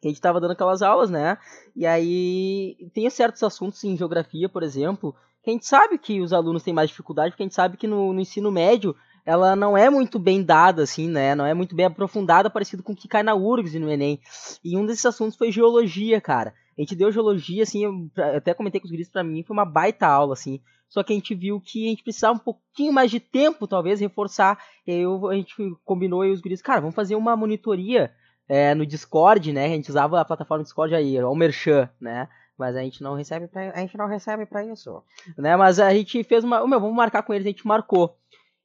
que a gente tava dando aquelas aulas, né? E aí tem certos assuntos em geografia, por exemplo, a gente sabe que os alunos têm mais dificuldade, porque a gente sabe que no, no ensino médio ela não é muito bem dada, assim, né? Não é muito bem aprofundada, parecido com o que cai na URGS e no Enem. E um desses assuntos foi geologia, cara. A gente deu geologia, assim, eu até comentei com os guris, pra mim foi uma baita aula, assim. Só que a gente viu que a gente precisava um pouquinho mais de tempo, talvez, reforçar. E aí eu- a gente combinou e os guris, cara, vamos fazer uma monitoria é, no Discord, né? A gente usava a plataforma Discord aí, o Merchan, né? Mas a gente não recebe pra, a gente não recebe para isso, né? Mas a gente fez uma, meu, vamos marcar com eles, a gente marcou.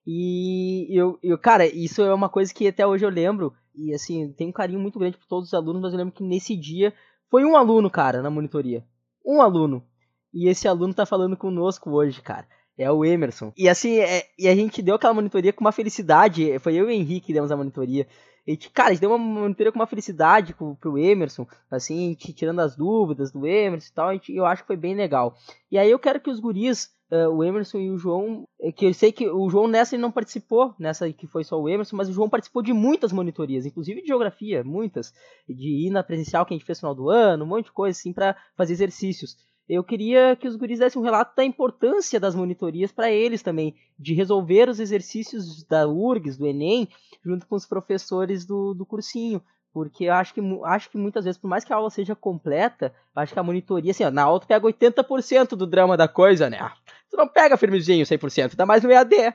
E eu, eu, cara, isso é uma coisa que até hoje eu lembro e assim, tenho um carinho muito grande por todos os alunos, mas eu lembro que nesse dia foi um aluno, cara, na monitoria. Um aluno. E esse aluno tá falando conosco hoje, cara. É o Emerson. E assim, é- e a gente deu aquela monitoria com uma felicidade. Foi eu e o Henrique que demos a monitoria. Gente, cara, a gente deu uma monitoria com uma felicidade pro, pro Emerson, assim, tirando as dúvidas do Emerson e tal, gente, eu acho que foi bem legal. E aí eu quero que os guris, eh, o Emerson e o João, eh, que eu sei que o João nessa ele não participou, nessa que foi só o Emerson, mas o João participou de muitas monitorias, inclusive de geografia, muitas, de ir na presencial que a gente fez no final do ano, um monte de coisa assim para fazer exercícios. Eu queria que os guris dessem um relato da importância das monitorias para eles também, de resolver os exercícios da URGS, do Enem, junto com os professores do, do cursinho. Porque eu acho que, acho que muitas vezes, por mais que a aula seja completa, acho que a monitoria, assim, ó, na aula tu pega 80% do drama da coisa, né? Tu não pega firmezinho 100%, dá mais no EAD.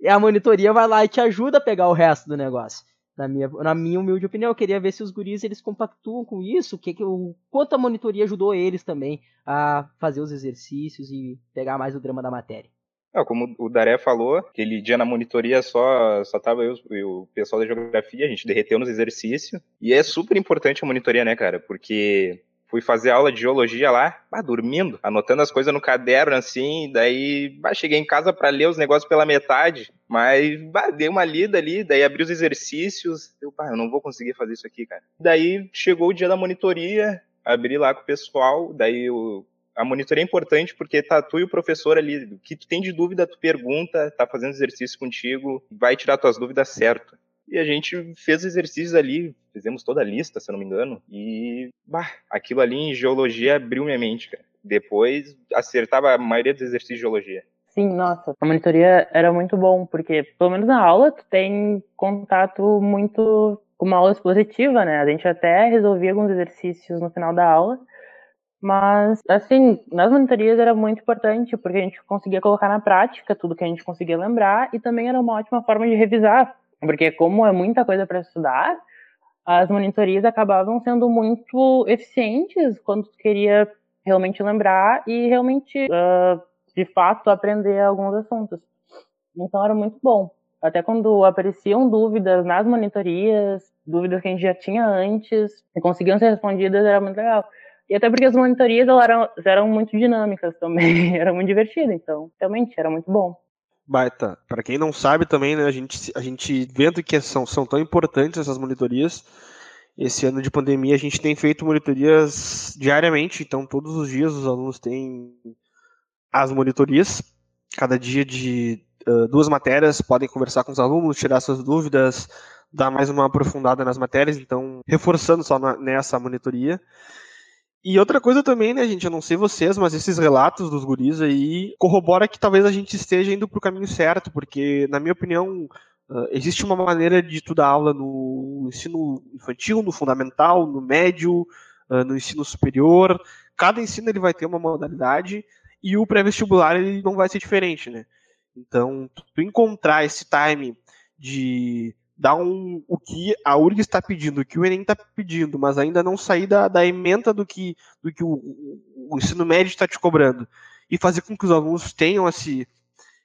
E a monitoria vai lá e te ajuda a pegar o resto do negócio. Na minha, na minha humilde opinião, eu queria ver se os guris eles compactuam com isso, que, que o quanto a monitoria ajudou eles também a fazer os exercícios e pegar mais o drama da matéria. Não, como o Daré falou, aquele dia na monitoria só, só tava eu e o pessoal da geografia, a gente derreteu nos exercícios. E é super importante a monitoria, né, cara? Porque fui fazer aula de geologia lá, bah, dormindo, anotando as coisas no caderno, assim, daí bah, cheguei em casa para ler os negócios pela metade, mas bah, dei uma lida ali, daí abri os exercícios, eu, eu não vou conseguir fazer isso aqui, cara. Daí chegou o dia da monitoria, abri lá com o pessoal, daí a monitoria é importante porque tá tu e o professor ali, o que tu tem de dúvida, tu pergunta, tá fazendo exercício contigo, vai tirar tuas dúvidas certo. E a gente fez exercícios ali, fizemos toda a lista, se eu não me engano, e bah, aquilo ali em geologia abriu minha mente, cara. Depois acertava a maioria dos exercícios de geologia. Sim, nossa, a monitoria era muito bom, porque pelo menos na aula tu tem contato muito com uma aula expositiva, né? A gente até resolvia alguns exercícios no final da aula, mas, assim, nas monitorias era muito importante, porque a gente conseguia colocar na prática tudo que a gente conseguia lembrar e também era uma ótima forma de revisar, porque como é muita coisa para estudar, as monitorias acabavam sendo muito eficientes quando tu queria realmente lembrar e realmente, uh, de fato, aprender alguns assuntos. Então era muito bom. Até quando apareciam dúvidas nas monitorias, dúvidas que a gente já tinha antes e conseguiam ser respondidas, era muito legal. E até porque as monitorias eram, eram muito dinâmicas também, era muito divertido, então realmente era muito bom. Baita. Para quem não sabe também, né, a gente, a gente vendo que são, são tão importantes essas monitorias, esse ano de pandemia a gente tem feito monitorias diariamente, então todos os dias os alunos têm as monitorias, cada dia de uh, duas matérias, podem conversar com os alunos, tirar suas dúvidas, dar mais uma aprofundada nas matérias, então reforçando só na, nessa monitoria. E outra coisa também, né, gente, eu não sei vocês, mas esses relatos dos guris aí corrobora que talvez a gente esteja indo pro caminho certo, porque, na minha opinião, uh, existe uma maneira de estudar aula no ensino infantil, no fundamental, no médio, uh, no ensino superior. Cada ensino ele vai ter uma modalidade e o pré-vestibular ele não vai ser diferente, né? Então, tu encontrar esse time de dar um, o que a URG está pedindo, o que o Enem está pedindo, mas ainda não sair da, da ementa do que, do que o, o ensino médio está te cobrando. E fazer com que os alunos tenham esse,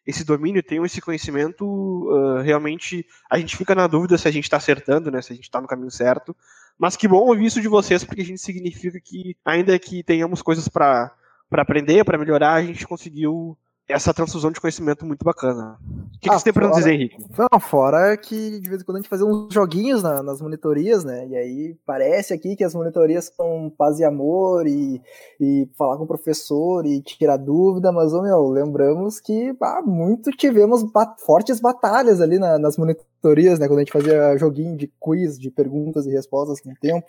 esse domínio, tenham esse conhecimento, uh, realmente a gente fica na dúvida se a gente está acertando, né, se a gente está no caminho certo. Mas que bom ouvir isso de vocês, porque a gente significa que, ainda que tenhamos coisas para aprender, para melhorar, a gente conseguiu essa transfusão de conhecimento muito bacana. O que, ah, que você tem para nos dizer, Henrique? Não, fora que de vez em quando a gente fazia uns joguinhos na, nas monitorias, né? E aí parece aqui que as monitorias são paz e amor e, e falar com o professor e tirar dúvida, mas, ô, meu, lembramos que ah, muito tivemos fortes batalhas ali na, nas monitorias, né? Quando a gente fazia joguinho de quiz, de perguntas e respostas com o tempo.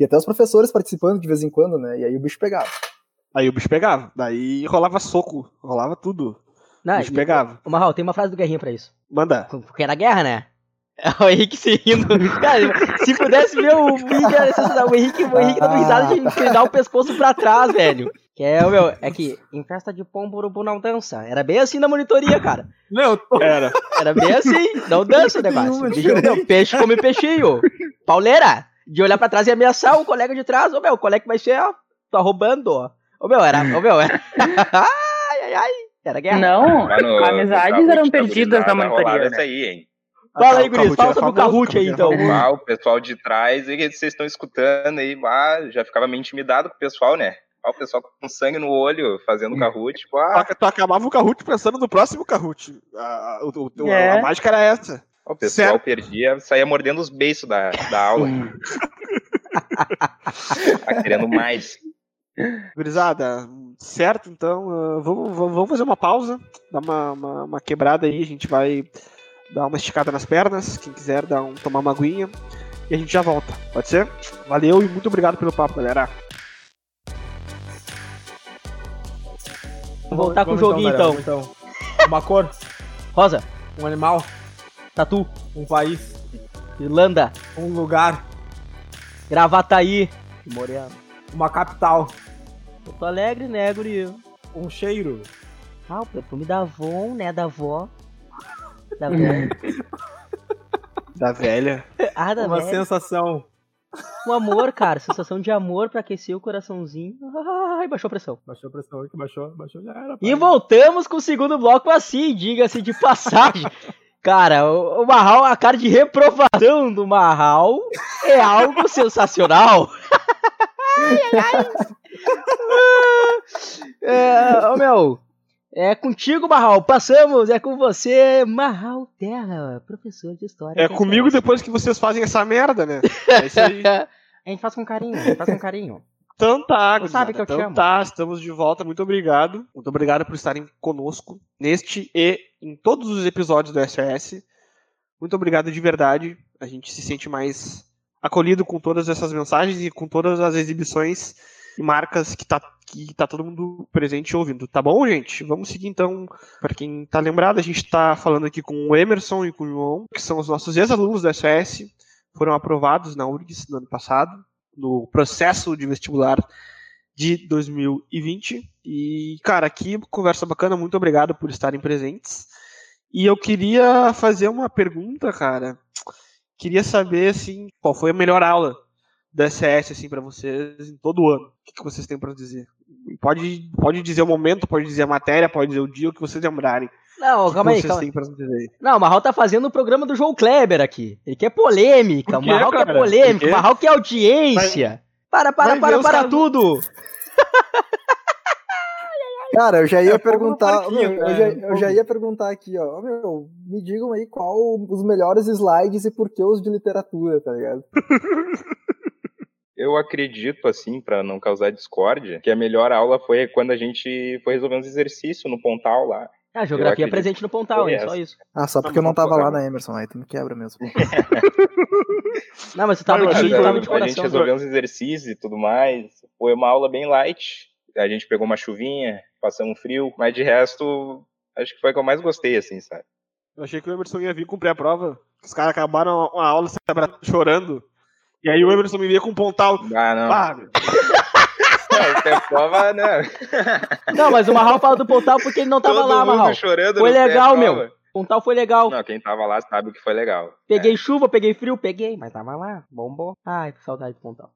E até os professores participando de vez em quando, né? E aí o bicho pegava. Aí o bicho pegava. Daí rolava soco, rolava tudo. Não, o bicho pegava. O Marral, tem uma frase do Guerrinha pra isso. Manda. Porque era guerra, né? É o Henrique se rindo. Cara, se pudesse ver o Henrique, o Henrique, o Henrique dando risada de dar o pescoço pra trás, velho. Que é, meu, é que em festa de pombo, urubu não dança. Era bem assim na monitoria, cara. Não, era. Era bem assim, não dança o negócio. Bicho, peixe come peixinho. Pauleira, de olhar pra trás e ameaçar o colega de trás. Ô, meu, o colega vai ser, ó, tá roubando, ó. Ô meu, era. Ô meu, era. ai, ai, ai. Era guerra. Não, no, amizades eram perdidas na monitoria. Né? aí, hein? Fala aí, Guris, fala sobre o Kahoot aí, então. Ah, o pessoal de trás, e vocês estão escutando aí, ah, já ficava meio intimidado com o pessoal, né? Ah, o pessoal com sangue no olho, fazendo Kahoot. Tipo, ah. Tu acabava o Kahoot pensando no próximo Kahoot. A, o, o, é. a mágica era essa. O pessoal certo. perdia, saía mordendo os beiços da, da aula. tá querendo mais. Gurizada, certo? Então, uh, vamos, vamos fazer uma pausa, dar uma, uma, uma, quebrada aí, a gente vai dar uma esticada nas pernas, quem quiser dar um, tomar uma aguinha, e a gente já volta, pode ser? Valeu e muito obrigado pelo papo, galera. Vamos voltar vamos com o joguinho então, então. então. Uma cor. Rosa. Um animal. Tatu. Um país. Irlanda. Um lugar. Gravataí. Moreno. Uma capital. Porto Alegre, né, guri? Um cheiro. Ah, o perfume da Avon, né, da avó. Da avó. Da velha. Ah, da Uma velha. sensação. Um amor, cara. Sensação de amor pra aquecer o coraçãozinho. Ai, baixou a pressão. Baixou a pressão aqui, baixou, baixou, já era. E pai. voltamos com o segundo bloco assim, diga-se de passagem. Cara, o, o Marral, a cara de reprovação do Marral é algo sensacional. É, ô meu, é contigo, Marral. Passamos, é com você, Marral Terra, professor de história. É comigo ciência. depois que vocês fazem essa merda, né? É isso aí. A gente faz com carinho, a gente faz com carinho. Então tá, Tu sabe que eu te então amo. tá, estamos de volta, muito obrigado. Muito obrigado por estarem conosco neste e em todos os episódios do SOS. Muito obrigado de verdade. A gente se sente mais acolhido com todas essas mensagens e com todas as exibições e marcas que tá, que tá todo mundo presente ouvindo. Tá bom, gente? Vamos seguir então. Para quem tá lembrado, a gente tá falando aqui com o Emerson e com o João, que são os nossos ex-alunos do SOS, foram aprovados na URGS no ano passado no processo de vestibular de 2020. E, cara, aqui conversa bacana, muito obrigado por estarem presentes. E eu queria fazer uma pergunta, cara. Queria saber, assim, qual foi a melhor aula da SS, assim, para vocês em todo o ano. O que, que vocês têm para dizer? Pode, pode dizer o momento, pode dizer a matéria, pode dizer o dia, o que vocês lembrarem. Não, que calma aí, calma aí. têm pra dizer aí? Não, o Marral tá fazendo o programa do João Kleber aqui. Ele quer polêmica. O Marral quer polêmica. O Marral quer audiência. Para, para, vai para, para caras- tudo. Cara, eu já ia É perguntar. meu, eu, já, eu já ia perguntar aqui, ó. Meu, me digam aí qual os melhores slides e por que os de literatura, tá ligado? Eu acredito, assim, pra não causar discórdia, que a melhor aula foi quando a gente foi resolver uns exercícios no Pontal lá. Ah, geografia acredito presente no Pontal, é só isso. Ah, só Não, porque eu não tava não lá na Emerson, aí tu me quebra mesmo. Não, mas você tava Não, de, tu tava de a gente coração. resolveu uns exercícios e tudo mais. Foi uma aula bem light. A gente pegou uma chuvinha, passamos um frio, mas de resto, acho que foi a que eu mais gostei, assim, sabe? Eu achei que o Emerson ia vir cumprir a prova. Os caras acabaram a aula se chorando. E aí o Emerson me via com um pontal. Ah, não. Ah, meu. Não, tem prova, não. Não, mas o Marral fala do Pontal porque ele não tava Todo lá, mundo Marral. chorando Foi legal, meu. Pontal foi legal. Não, quem tava lá sabe que foi legal. Peguei chuva, peguei frio, peguei, mas tava lá. Bombou. Ai, que saudade do Pontal.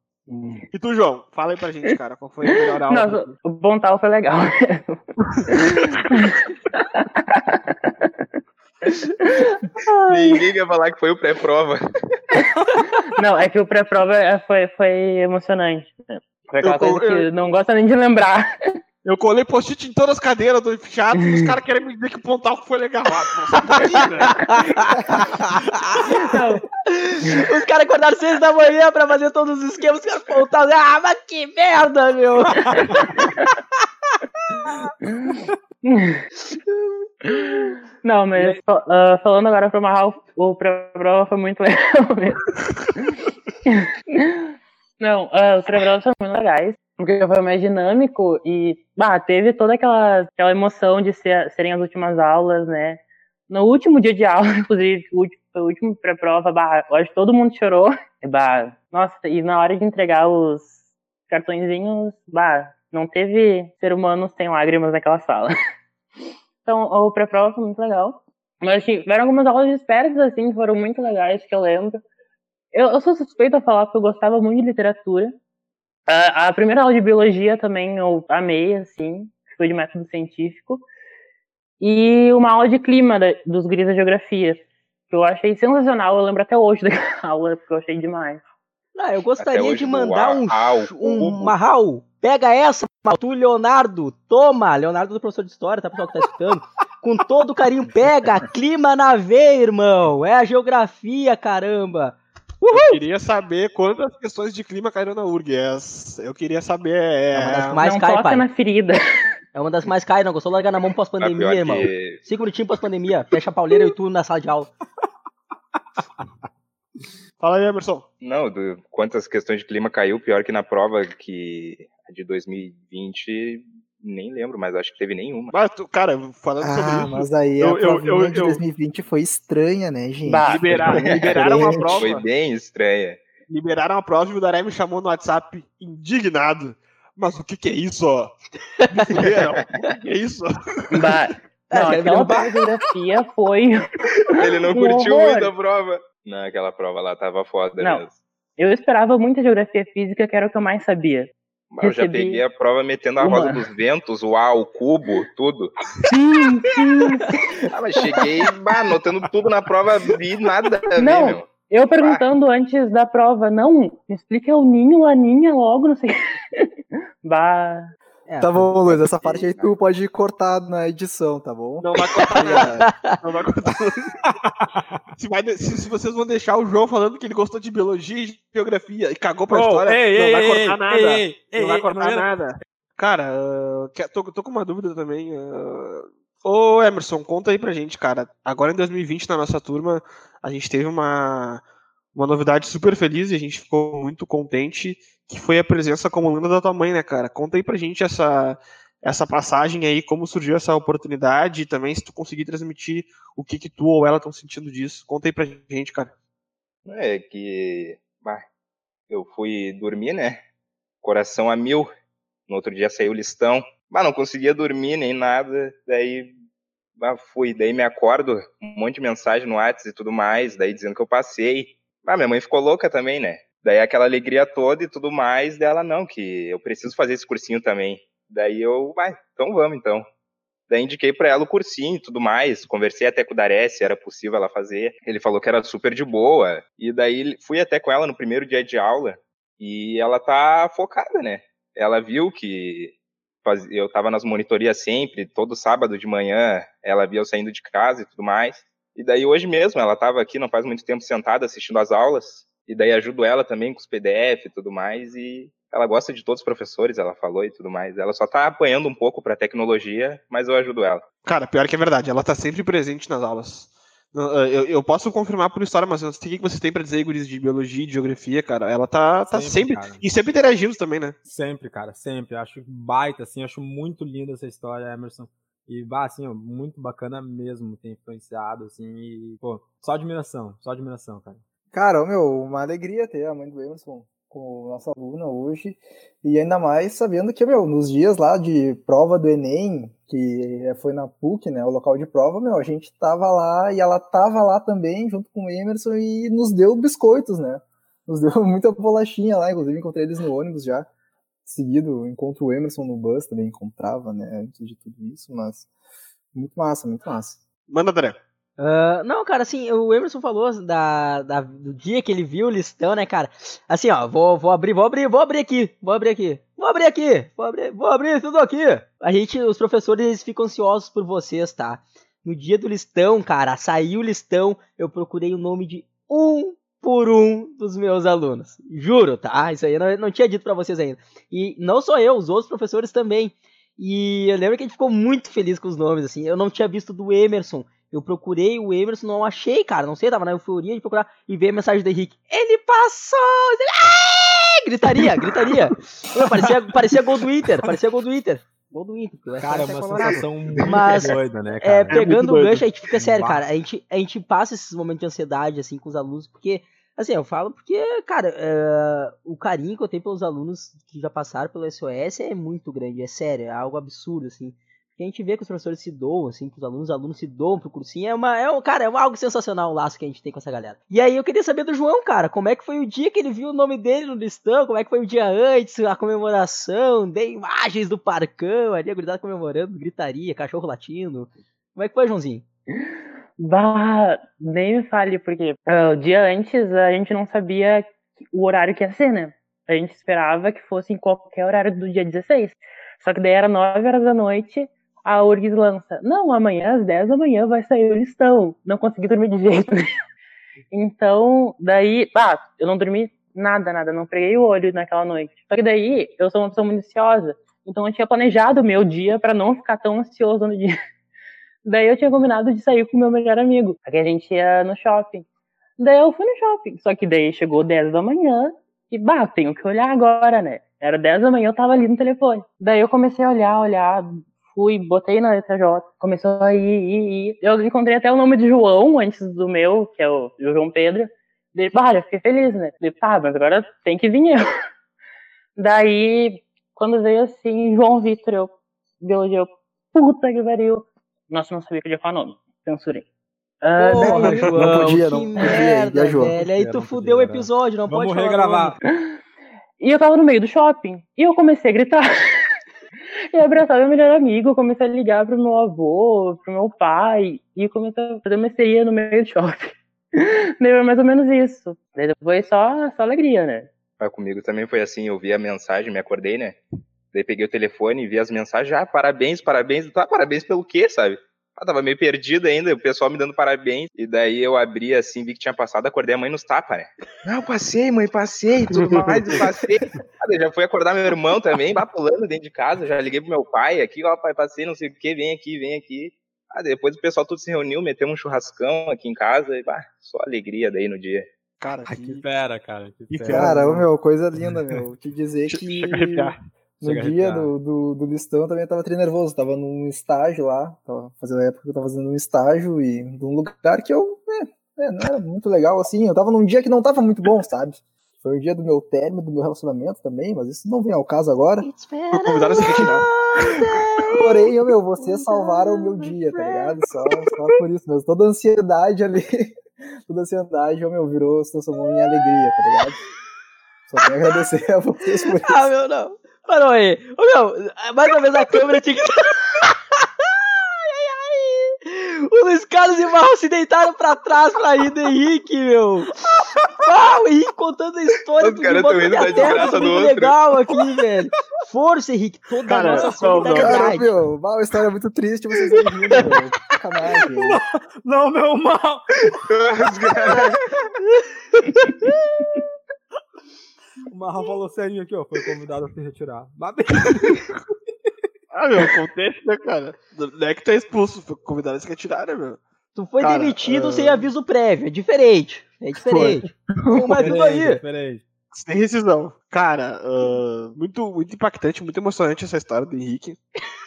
E tu, João? Fala aí pra gente, cara. Qual foi a melhor aula? Nossa, o Pontal foi legal. Ninguém ia falar que foi o pré-prova. Não, é que o pré-prova é- foi, foi emocionante. Foi aquela Eu- coisa que eu- não gosta nem de lembrar. Eu colei post-it em todas as cadeiras do fechado e os caras querem me dizer que o pontal foi legal. Ah, imagina. Não, Os caras acordaram seis da manhã pra fazer todos os esquemas. Os caras Pontal. Ah, mas que merda, meu. Não, mas ah, falando agora pro Marral, o pré-prova foi muito legal mesmo. Não, ah, os pré-provas foram muito legais, porque foi mais dinâmico e bah, teve toda aquela, aquela emoção de ser- serem as últimas aulas, né? No último dia de aula, inclusive, o último, o último pré-prova, bah, acho que todo mundo chorou. E, bah, nossa, e na hora de entregar os cartõezinhos, bah, não teve ser humano sem lágrimas naquela sala. Então, o pré-prova foi muito legal. Mas tiveram algumas aulas espertas, assim, que foram muito legais, que eu lembro. Eu, eu sou suspeita a falar porque eu gostava muito de literatura. A, a primeira aula de biologia também eu amei, assim, foi de método científico. E uma aula de clima da, dos guris da geografia, que eu achei sensacional. Eu lembro até hoje daquela aula, porque eu achei demais. Não, eu gostaria de mandar um, ch- um. Marral. Pega essa, tu, Leonardo. Toma, Leonardo do professor de história, tá, pessoal que tá escutando? Com todo carinho, pega, clima na veia, irmão. É a geografia, caramba. Eu queria saber quantas questões de clima caíram na URG. Essa- Eu queria saber. É... É uma das que mais não cai, toca pai. na ferida. É uma das que mais cai, não gostou? Largar na mão pós-pandemia, pior irmão. que- Cinco minutinhos pós-pandemia. Fecha a pauleira e tu na sala de aula. Fala aí, Emerson. Não, do, quantas questões de clima caiu, pior que na prova que a de 2020, nem lembro, mas acho que teve nenhuma. Mas, cara, falando Ah, sobre isso, mas aí Eu- a eu- provinha eu- de eu- 2020 foi estranha, né, gente? Bah. liberar- Foi bem liberaram a prova. Foi bem estranha. liberaram a prova e o Daré me chamou no WhatsApp indignado. Mas o que que é isso, ó? O que é isso? Bah, É, não, aquela geografia foi Ele não Um curtiu horror. muito a prova. Naquela prova lá tava foda Não. mesmo. Eu esperava muito a geografia física, que era o que eu mais sabia. Mas Eu já peguei a prova metendo a uma. roda dos ventos, o A, o cubo, tudo. Sim, sim. Ah, mas cheguei bah, anotando tudo na prova, vi nada a ver, Não. meu. Eu perguntando antes da prova, não, me explica o ninho, laninha logo, não sei. bah. É, Tá bom, Luiz, essa parte aí tu pode cortar na edição, tá bom? Não vai cortar nada. Não vai cortar se, vai se- se vocês vão deixar o João falando que ele gostou de biologia e geografia e cagou pra Ô, história, ei, não ei, vai ei, cortar ei, nada. ei, ei, não vai cortar nada. Cara, que- tô, tô com uma dúvida também. ah. Ô, Emerson, conta aí pra gente, cara. Agora em 2020, na nossa turma, a gente teve uma, uma novidade super feliz e a gente ficou muito contente, que foi a presença como aluna da tua mãe, né, cara? Conta aí pra gente essa, essa passagem aí, como surgiu essa oportunidade e também se tu conseguir transmitir o que, que tu ou ela estão sentindo disso. Conta aí pra gente, cara. É que eu fui dormir, né? Coração a mil. No outro dia saiu o listão. Mas não conseguia dormir nem nada. Daí fui. Daí me acordo, um monte de mensagem no WhatsApp e tudo mais. Daí dizendo que eu passei. Ah, minha mãe ficou louca também, né? Daí aquela alegria toda e tudo mais dela, não, que eu preciso fazer esse cursinho também. Daí eu, vai, então vamos então. Daí indiquei pra ela o cursinho e tudo mais. Conversei até com o Daré se era possível ela fazer. Ele falou que era super de boa. E daí fui até com ela no primeiro dia de aula. E ela tá focada, né? Ela viu que eu tava nas monitorias sempre, todo sábado de manhã. Ela via eu saindo de casa e tudo mais. E daí hoje mesmo, ela tava aqui não faz muito tempo sentada assistindo as aulas. E daí ajudo ela também com os PDF e tudo mais. E ela gosta de todos os professores, ela falou e tudo mais. Ela só tá apanhando um pouco pra tecnologia, mas eu ajudo ela. Cara, pior que é verdade, ela tá sempre presente nas aulas. Eu, eu posso confirmar por história, mas eu não sei o que vocês têm pra dizer, guris, de biologia e de geografia, cara. Ela tá, tá sempre. Sempre, cara. E sempre interagindo também, né? Sempre, cara, sempre. Acho baita, assim, acho muito linda essa história, Emerson. E, bah, assim, ó, muito bacana mesmo ter influenciado, assim, e, pô, só admiração, só admiração, cara. Cara, meu, uma alegria ter a mãe do Emerson como nossa aluna hoje. E ainda mais sabendo que, meu, nos dias lá de prova do Enem, que foi na PUC, né, o local de prova, meu, a gente tava lá e ela tava lá também, junto com o Emerson, e nos deu biscoitos, né? Nos deu muita bolachinha lá, inclusive encontrei eles no ônibus já. Seguido, encontro o Emerson no bus, também encontrava, né, antes de tudo isso, mas muito massa, muito massa. Manda, André. Ah, não, cara, assim, o Emerson falou da, da- do dia que ele viu o listão, né, cara? Assim, ó, vou, vou abrir, vou abrir, vou abrir aqui, vou abrir aqui, vou abrir aqui, vou abrir, vou abrir tudo aqui. A gente, os professores, eles ficam ansiosos por vocês, tá? No dia do listão, cara, saiu o listão, eu procurei o nome de um por um dos meus alunos. Juro, tá? Isso aí eu não, não tinha dito pra vocês ainda. E não só eu, os outros professores também. E eu lembro que a gente ficou muito feliz com os nomes, assim. Eu não tinha visto do Emerson. Eu procurei o Emerson, não achei, cara. Não sei, tava na euforia de procurar e ver a mensagem do Henrique. Ele passou! Ele-! Gritaria, gritaria. Parecia, parecia gol do Inter, parecia gol do Inter. Gol do Inter. porque o Cara, é uma colorado. sensação muito Mas, doida, né, É, cara? pegando o doido. gancho, a gente fica sério, cara. A gente, a gente passa esses momentos de ansiedade, assim, com os alunos, porque, assim, eu falo porque, cara, é, o carinho que eu tenho pelos alunos que já passaram pelo SOS é muito grande, é sério, é algo absurdo, assim. A gente vê que os professores se doam, assim, pros alunos, os alunos se doam pro cursinho, é uma, é um, cara, é algo sensacional o laço que a gente tem com essa galera. E aí eu queria saber do João, cara, como é que foi o dia que ele viu o nome dele no listão, como é que foi o dia antes, a comemoração, dei imagens do parcão ali, a comemorando, gritaria, cachorro latindo. Como é que foi, Joãozinho? Bah, nem me fale, porque ah, o dia antes a gente não sabia o horário que ia ser, né? A gente esperava que fosse em qualquer horário do dia 16. Só que daí era 9 horas da noite, a URGS lança. Não, amanhã às 10 da manhã vai sair o listão. Não consegui dormir de jeito nenhum. Então, daí, bah, eu não dormi nada, nada, não preguei o olho naquela noite. Só que daí, eu sou uma pessoa muito ansiosa. Então eu tinha planejado o meu dia pra não ficar tão ansioso no dia. Daí eu tinha combinado de sair com o meu melhor amigo, porque a gente ia no shopping. Daí eu fui no shopping, só que daí chegou 10 da manhã e, bah, tenho que olhar agora, né? Era 10 da manhã, eu tava ali no telefone. Daí eu comecei a olhar, olhar, fui, botei na letra J, começou a ir, ir, ir. Eu encontrei até o nome de João antes do meu, que é o João Pedro. Daí, bah, eu fiquei feliz, né? Daí, tá, mas agora tem que vir eu. Daí, quando veio assim, João Vitor, eu, biologia, eu, puta que pariu. Nossa, não sabia que eu ia falar nome. Censurei. Ah, Porra, daí- João, não podia, que não podia, merda, velho. Aí tu fudeu o podia, né? episódio, não Vamos pode regravar. E eu tava no meio do shopping. E eu comecei a gritar. e eu abraçava meu melhor amigo, comecei a ligar pro meu avô, pro meu pai. E comecei a fazer uma no meio do shopping. Foi mais ou menos isso. Daí depois só, só alegria, né? Mas comigo também foi assim, eu vi a mensagem, me acordei, né? Daí peguei o telefone e vi as mensagens, ah, parabéns, parabéns, tá, parabéns pelo quê, sabe? Ah, tava meio perdido ainda, o pessoal me dando parabéns. E daí eu abri assim, vi que tinha passado, acordei a mãe nos tapas, né? Não, passei, mãe, passei, tudo mais, eu passei. Já fui acordar meu irmão também, lá pulando dentro de casa, já liguei pro meu pai aqui, ó, pai, passei, não sei o que, vem aqui, vem aqui. Ah, depois o pessoal tudo se reuniu, meteu um churrascão aqui em casa e, bah, só alegria daí no dia. Cara, que que... fera, cara. Que fera. Cara, ô, meu, coisa linda, meu. Te dizer que. No Chega dia do, do, do listão eu também tava tri nervoso. Tava num estágio lá, tava fazendo a época que eu tava fazendo um estágio e num lugar que eu. É, é, não era muito legal assim. Eu tava num dia que não tava muito bom, sabe? Foi o dia do meu término, do meu relacionamento também, mas isso não vem ao caso agora. Foi convidado a se retirar. Porém, ô, meu, vocês salvaram o meu dia, tá ligado? Só, só por isso mesmo. Toda a ansiedade ali, toda a ansiedade, ô, meu, virou, se transformou em alegria, tá ligado? Só tenho a agradecer a vocês por isso. Ah, meu, não. Parou aí. Ô, meu, mais uma vez a câmera tinha que. ai, ai, ai. O Luiz Carlos e o Marro se deitaram pra trás pra rir do Henrique, meu. Ah, o Henrique contando a história Os caras botando tão rindo a da terra, desgraça muito do outro. legal aqui, velho. Força, Henrique. Toda Cara, a nossa não, não. Cara, solidariedade. meu, mal, a história é muito triste, vocês estão rindo, meu. Sacanagem. Não, meu mal! O Marra falou sério aqui, ó. Foi convidado a se retirar. Mas Ah, meu, acontece, né, cara? Não é que tu é expulso, foi convidado a se retirar, né, meu? Tu foi Cara, demitido ah, sem aviso prévio. É diferente. É diferente. Mas tudo aí. diferente. Sem rescisão. Cara, ah, muito, muito impactante, muito emocionante essa história do Henrique.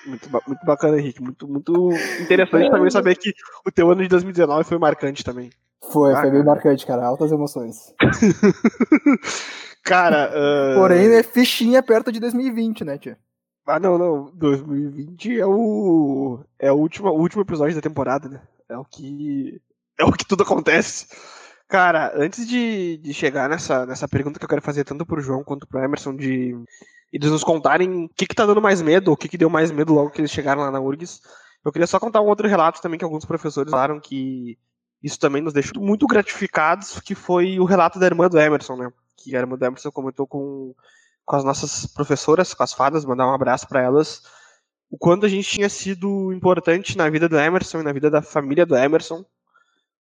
Muito, muito bacana, Henrique. Muito, muito interessante também saber que o teu ano de 2019 foi marcante também. Foi, Ah, foi bem cara. marcante, cara. Altas emoções. Cara, ah, Porém, é fichinha perto de 2020, né, tia? Ah, não, não. 2020 é o. É o último, o último episódio da temporada, né? É o que. É o que tudo acontece. Cara, antes de, de chegar nessa, nessa pergunta que eu quero fazer tanto pro João quanto pro Emerson, de eles nos contarem o que, que tá dando mais medo, ou o que, que deu mais medo logo que eles chegaram lá na URGS, eu queria só contar um outro relato também que alguns professores falaram que isso também nos deixou muito gratificados, que foi o relato da irmã do Emerson, né? Que a irmã do Emerson comentou com, com as nossas professoras, com as fadas, mandar um abraço para elas, o quanto a gente tinha sido importante na vida do Emerson e na vida da família do Emerson,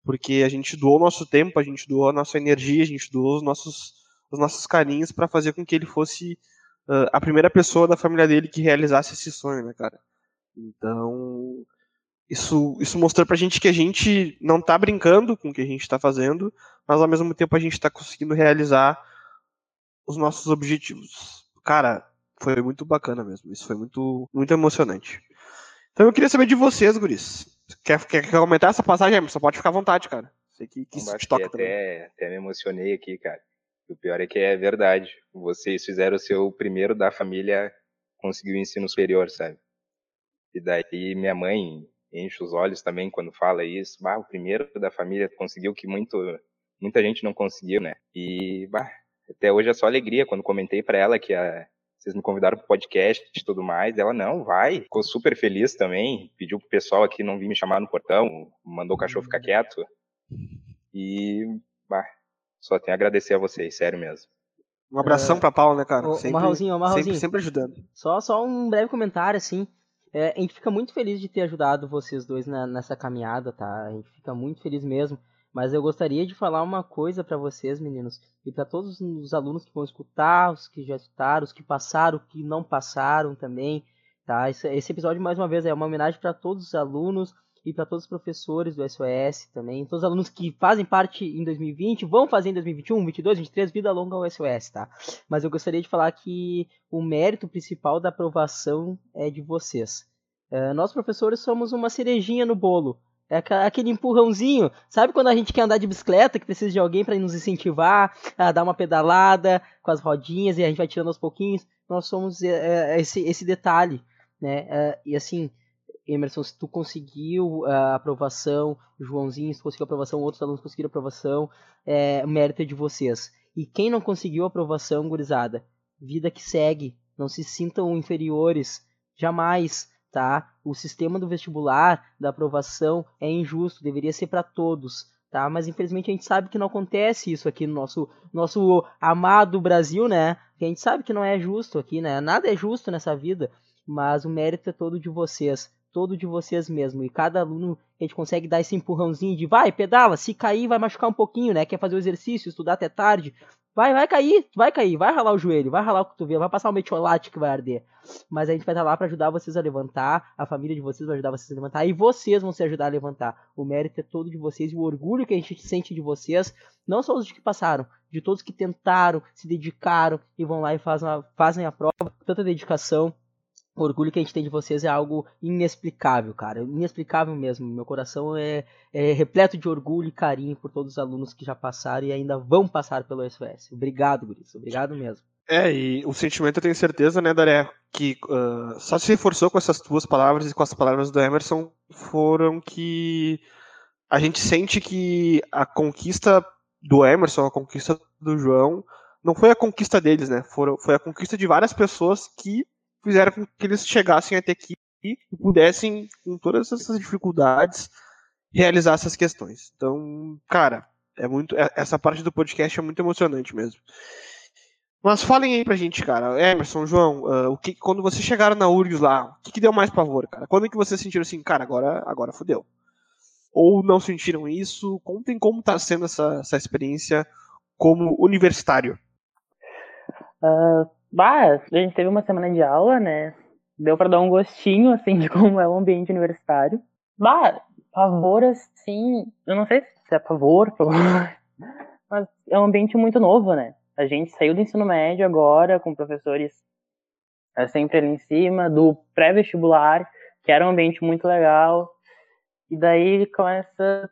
porque a gente doou o nosso tempo, a gente doou a nossa energia, a gente doou os nossos, os nossos carinhos para fazer com que ele fosse uh, a primeira pessoa da família dele que realizasse esse sonho, né, cara? Então, isso, isso mostrou pra gente que a gente não tá brincando com o que a gente tá fazendo, mas ao mesmo tempo a gente tá conseguindo realizar os nossos objetivos. Cara, foi muito bacana mesmo. Isso foi muito, muito emocionante. Então eu queria saber de vocês, guris. Quer, quer, quer comentar essa passagem, Emerson? Pode ficar à vontade, cara. Sei que, que isso te toca também. até, até me emocionei aqui, cara. O pior é que é verdade. Vocês fizeram o seu primeiro da família conseguir o ensino superior, sabe? E daí minha mãe enche os olhos também quando fala isso. Bah, o primeiro da família conseguiu que muito, muita gente não conseguiu, né? E bah, até hoje é só alegria quando comentei para ela que a, vocês me convidaram pro podcast e tudo mais. Ela, não, vai. Ficou super feliz também. Pediu pro pessoal aqui não vir me chamar no portão. Mandou o cachorro ficar quieto. E, bah, só tenho a agradecer a vocês, sério mesmo. Um abração pra Paula, né, cara? Ô, ô, Marralzinho, ô, Marralzinho. Sempre, sempre ajudando. Só, só um breve comentário, assim. É, a gente fica muito feliz de ter ajudado vocês dois na- nessa caminhada, tá? A gente fica muito feliz mesmo. Mas eu gostaria de falar uma coisa pra vocês, meninos, e pra todos os alunos que vão escutar, os que já escutaram, os que passaram, os que não passaram também, tá? Esse, episódio, mais uma vez, é uma homenagem para todos os alunos e para todos os professores do SOS também, todos os alunos que fazem parte em 2020, vão fazer em 2021, 22, 23, vida longa ao SOS, tá? Mas eu gostaria de falar que o mérito principal da aprovação é de vocês. É, nós, professores, somos uma cerejinha no bolo. É aquele empurrãozinho. Sabe quando a gente quer andar de bicicleta, que precisa de alguém para nos incentivar a dar uma pedalada com as rodinhas e a gente vai tirando aos pouquinhos? Nós somos é, é, esse, esse detalhe, né? É, e assim, Emerson, se tu conseguiu a aprovação, Joãozinho, se tu conseguiu aprovação, outros alunos conseguiram aprovação, é mérito é de vocês. E quem não conseguiu aprovação, gurizada, vida que segue, não se sintam inferiores, jamais, tá? O sistema do vestibular, da aprovação é injusto, deveria ser para todos, tá? Mas infelizmente a gente sabe que não acontece isso aqui no nosso nosso amado Brasil, né? Que a gente sabe que não é justo aqui, né? Nada é justo nessa vida, mas o mérito é todo de vocês, todo de vocês mesmo. E cada aluno a gente consegue dar esse empurrãozinho de vai, pedala, se cair vai machucar um pouquinho, né? Quer fazer o exercício, estudar até tarde, Vai, vai cair, vai cair, vai ralar o joelho, vai ralar o cotovelo, vai passar o metiolate que vai arder. Mas a gente vai estar lá para ajudar vocês a levantar, a família de vocês vai ajudar vocês a levantar e vocês vão se ajudar a levantar. O mérito é todo de vocês e o orgulho que a gente sente de vocês, não só os que passaram, de todos que tentaram, se dedicaram e vão lá e fazem a, fazem a prova, tanta dedicação o orgulho que a gente tem de vocês é algo inexplicável, cara. Inexplicável mesmo. Meu coração é, é, repleto de orgulho e carinho por todos os alunos que já passaram e ainda vão passar pelo SOS. Obrigado, Guris. Obrigado mesmo. É, e o sentimento eu tenho certeza, né, Daré, que uh, só se reforçou com essas duas palavras e com as palavras do Emerson foram que a gente sente que a conquista do Emerson, a conquista do João, não foi a conquista deles, né? Foi a conquista de várias pessoas que fizeram com que eles chegassem até aqui e pudessem, com todas essas dificuldades, realizar essas questões. Então, cara, é muito. É, essa parte do podcast é muito emocionante mesmo. Mas falem aí pra gente, cara. Emerson, João, uh, o que, quando vocês chegaram na URGS lá, o que, que deu mais pavor, cara? Quando é que vocês sentiram assim, cara, agora, agora fodeu? Ou não sentiram isso? Contem como tá sendo essa, essa experiência como universitário. Uh, Bah, a gente teve uma semana de aula, né? Deu para dar um gostinho, assim, de como é o ambiente universitário. Bah, pavor, assim, eu não sei se é pavor, mas é um ambiente muito novo, né? A gente saiu do ensino médio agora, com professores é, sempre ali em cima, do pré-vestibular, que era um ambiente muito legal. E daí começa,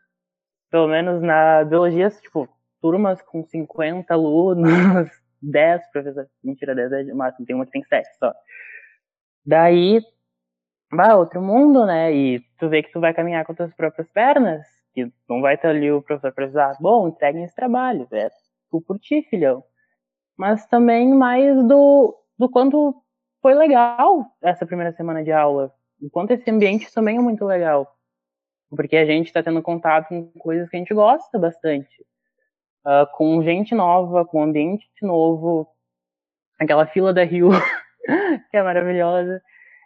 pelo menos na biologia, tipo, turmas com 50 alunos, 10 professores. Mentira, 10 é o máximo, tem uma que tem 7 só. Daí, vai outro mundo, né? E tu vê que tu vai caminhar com tuas próprias pernas, que não vai ter ali o professor precisar, bom, entreguem esse trabalho, é tu por ti, filhão. Mas também mais do, do quanto foi legal essa primeira semana de aula. O quanto esse ambiente também é muito legal. Porque a gente está tendo contato com coisas que a gente gosta bastante uh, com gente nova, com ambiente novo, aquela fila da Rio, que é maravilhosa.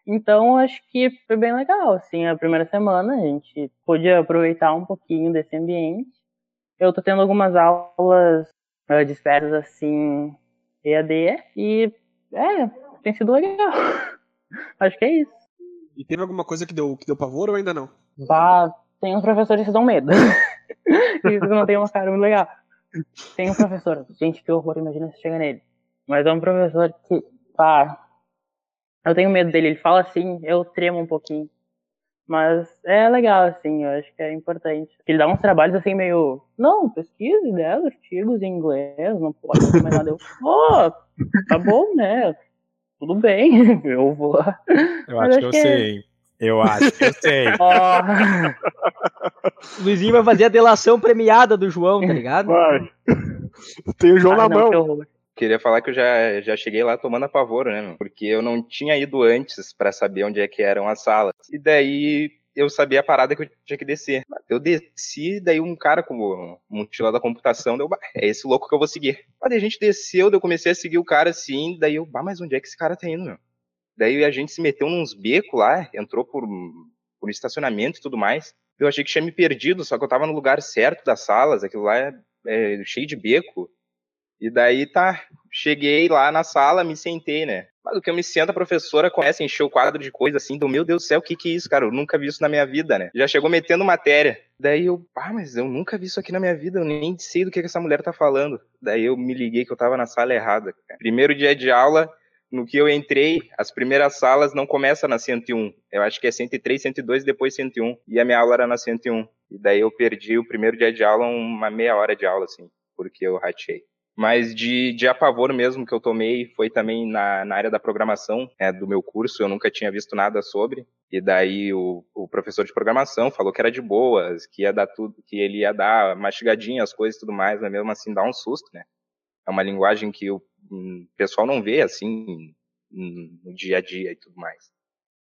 Então, acho que foi bem legal, assim, a primeira semana a gente pôde aproveitar um pouquinho desse ambiente. Eu tô tendo algumas aulas uh, dispersas, assim, EAD, e, é, tem sido legal. acho que é isso. E teve alguma coisa que deu, que deu pavor ou ainda não? Bah, tem uns professores que dão medo. Isso não tem uma cara muito legal. Tem um professor, gente, que horror, imagina se chega nele. Mas é um professor que, pá, eu tenho medo dele. Ele fala assim, eu tremo um pouquinho. Mas é legal, assim, eu acho que é importante. Ele dá uns trabalhos assim meio. Não, pesquise 10 artigos em inglês, não pode mais nada. Eu, oh, tá bom, né? Tudo bem, eu vou. Eu acho, acho que eu é sei? Eu acho que eu sei. oh. Luizinho vai fazer a delação premiada do João, tá ligado? Vai. Tem o João na não, mão. Queria falar que eu já, já cheguei lá tomando apavoro, né? Porque eu não tinha ido antes para saber onde é que eram as salas. E daí eu sabia a parada que eu tinha que descer. Eu desci, daí um cara como mochila da computação, deu, é esse louco que eu vou seguir. Aí a gente desceu, daí eu comecei a seguir o cara assim, daí eu, bah, mas onde é que esse cara tá indo, meu? Daí a gente se meteu nos becos lá, entrou por, por estacionamento e tudo mais. Eu achei que tinha me perdido, só que eu tava no lugar certo das salas, aquilo lá é, é cheio de beco. E daí tá, cheguei lá na sala, me sentei, né? Mas o que eu me sento, a professora começa a encher o quadro de coisa assim, do meu Deus do céu, o que que é isso, cara? Eu nunca vi isso na minha vida, né? Já chegou metendo matéria. Daí eu, ah, mas eu nunca vi isso aqui na minha vida, eu nem sei do que, que essa mulher tá falando. Daí eu me liguei que eu tava na sala errada. Cara. Primeiro dia de aula, no que eu entrei, as primeiras salas não começam na 101. Eu acho que é 103, 102 e depois 101. E a minha aula era na 101. E daí eu perdi o primeiro dia de aula, uma meia hora de aula, assim, porque eu ratei. Mas de, de apavoro mesmo que eu tomei foi também na, na área da programação é, do meu curso, eu nunca tinha visto nada sobre. E daí o, o, professor de programação falou que era de boas, que ia dar tudo, que ele ia dar mastigadinha as coisas e tudo mais, mas mesmo assim dá um susto, né? É uma linguagem que o hum, pessoal não vê assim no dia a dia e tudo mais.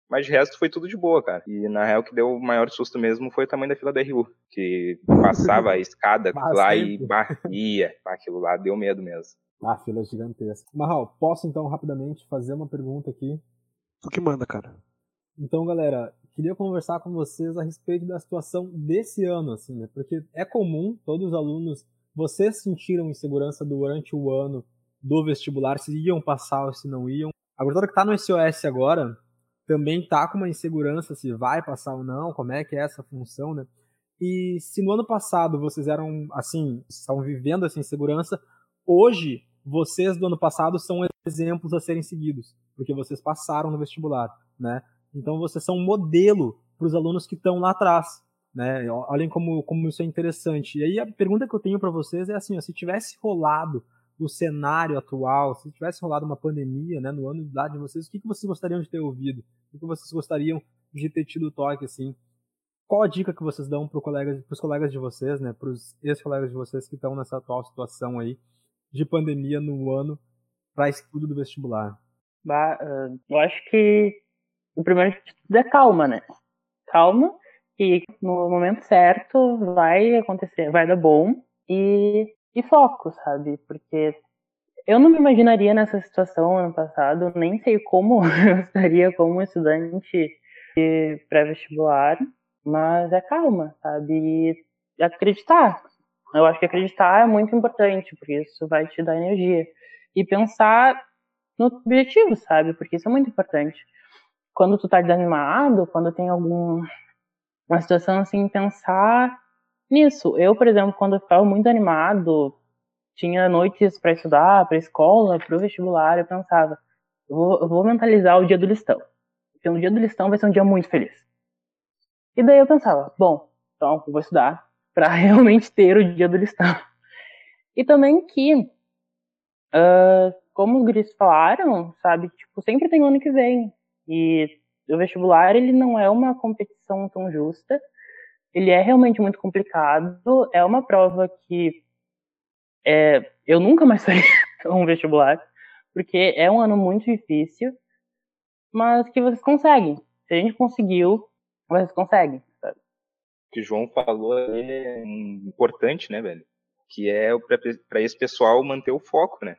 Mas de resto foi tudo de boa, cara. E na real que deu o maior susto mesmo foi o tamanho da fila da RU, que passava a escada lá e barria. Aquilo lá deu medo mesmo. Ah, fila gigantesca. Marral, posso então rapidamente fazer uma pergunta aqui? Tu que manda, cara. Então, galera, queria conversar com vocês a respeito da situação desse ano, assim, né? Porque é comum todos os alunos, vocês sentiram insegurança durante o ano do vestibular, se iam passar ou se não iam. A gurizada que tá no SOS agora também tá com uma insegurança se vai passar ou não, como é que é essa função, né? E se no ano passado vocês eram, assim, estavam vivendo essa insegurança, hoje vocês do ano passado são exemplos a serem seguidos, porque vocês passaram no vestibular, né? Então vocês são um modelo para os alunos que estão lá atrás, né? Olhem como, como isso é interessante. E aí a pergunta que eu tenho para vocês é assim, ó, se tivesse rolado o cenário atual, se tivesse rolado uma pandemia, né, no ano de de vocês, o que, que vocês gostariam de ter ouvido? O que vocês gostariam de ter tido toque, assim? Qual a dica que vocês dão para colega, os colegas de vocês, né, para os ex-colegas de vocês que estão nessa atual situação aí de pandemia no ano para estudo do vestibular? Bah, uh, eu acho que o primeiro de tudo é calma, né? Calma e no momento certo vai acontecer, vai dar bom e, e foco, sabe? Porque eu não me imaginaria nessa situação ano passado, nem sei como eu estaria como estudante pré-vestibular, mas é calma, sabe? E acreditar. Eu acho que acreditar é muito importante, porque isso vai te dar energia. E pensar no objetivo, sabe? Porque isso é muito importante. Quando tu tá desanimado, quando tem algum uma situação assim, pensar nisso. Eu, por exemplo, quando eu ficava muito animado, tinha noites para estudar, para escola, para o vestibular, eu pensava, eu vou, vou mentalizar o dia do listão. Porque o dia do listão vai ser um dia muito feliz. E daí eu pensava, bom, então eu vou estudar para realmente ter o dia do listão. E também que, uh, como os guris falaram, sabe, tipo, sempre tem ano que vem. E o vestibular, ele não é uma competição tão justa. Ele é realmente muito complicado. É uma prova que é, eu nunca mais faria um vestibular, porque é um ano muito difícil, mas que vocês conseguem. Se a gente conseguiu, vocês conseguem. Sabe? O que o João falou é importante, né, velho? Que é para esse pessoal manter o foco, né?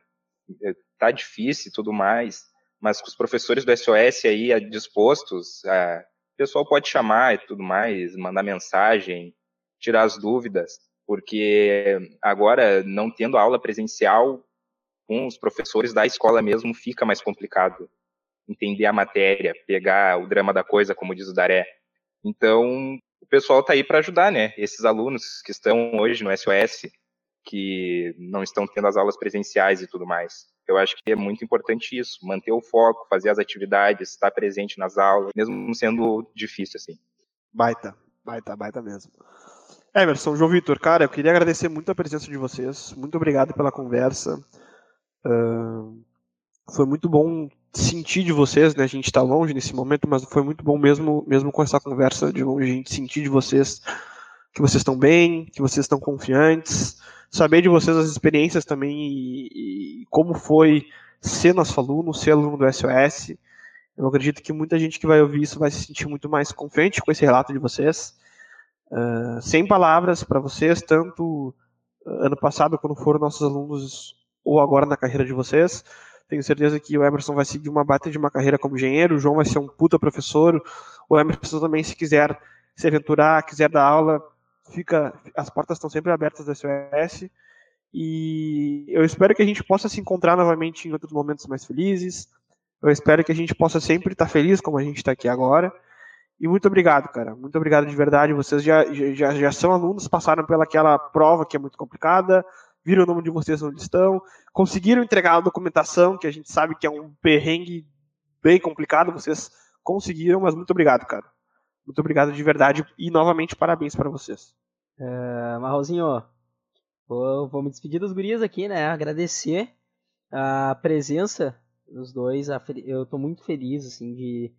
É, tá difícil e tudo mais, mas com os professores do SOS aí dispostos, a, o pessoal pode chamar e tudo mais, mandar mensagem, tirar as dúvidas porque agora, não tendo aula presencial com os professores da escola mesmo, fica mais complicado entender a matéria, pegar o drama da coisa, como diz o Daré. Então, o pessoal está aí para ajudar, né? Esses alunos que estão hoje no SOS, que não estão tendo as aulas presenciais e tudo mais. Eu acho que é muito importante isso, manter o foco, fazer as atividades, estar presente nas aulas, mesmo sendo difícil assim. Baita, baita, baita mesmo. Emerson, João Vitor, cara, eu queria agradecer muito a presença de vocês. Muito obrigado pela conversa. Uh, foi muito bom sentir de vocês, né? A gente está longe nesse momento, mas foi muito bom mesmo, mesmo com essa conversa de longe, a gente sentir de vocês que vocês estão bem, que vocês estão confiantes, saber de vocês as experiências também e, e como foi ser nosso aluno, ser aluno do SOS. Eu acredito que muita gente que vai ouvir isso vai se sentir muito mais confiante com esse relato de vocês. Uh, sem palavras para vocês, tanto ano passado, quando foram nossos alunos, ou agora na carreira de vocês. Tenho certeza que o Emerson vai seguir uma bata de uma carreira como engenheiro, o João vai ser um puta professor, o Emerson também, se quiser se aventurar, quiser dar aula, fica, as portas estão sempre abertas da SOS. E eu espero que a gente possa se encontrar novamente em outros momentos mais felizes. Eu espero que a gente possa sempre estar feliz como a gente está aqui agora. E muito obrigado, cara. Muito obrigado de verdade. Vocês já, já, já são alunos, passaram pelaquela prova que é muito complicada, viram o nome de vocês onde estão, conseguiram entregar a documentação, que a gente sabe que é um perrengue bem complicado, vocês conseguiram, mas muito obrigado, cara. Muito obrigado de verdade e novamente parabéns para vocês. É, Marrozinho, vou, vou me despedir dos gurias aqui, né? Agradecer a presença dos dois. Eu estou muito feliz, assim, de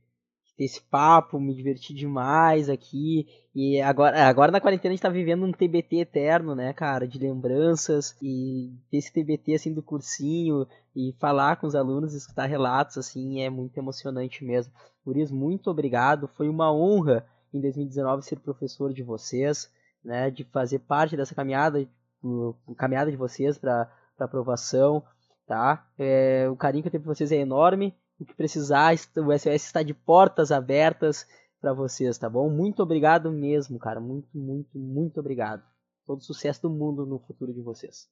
ter esse papo, me diverti demais aqui. E agora, agora na quarentena a gente tá vivendo um TBT eterno, né, cara, de lembranças e esse TBT assim do cursinho e falar com os alunos, escutar relatos assim, é muito emocionante mesmo. Isso, muito obrigado. Foi uma honra em 2019 ser professor de vocês, né, de fazer parte dessa caminhada, caminhada de vocês para aprovação, tá? É, o carinho que eu tenho por vocês é enorme o que precisar, o SOS está de portas abertas para vocês, tá bom? Muito obrigado mesmo, cara. Muito, muito, muito obrigado. Todo sucesso do mundo no futuro de vocês.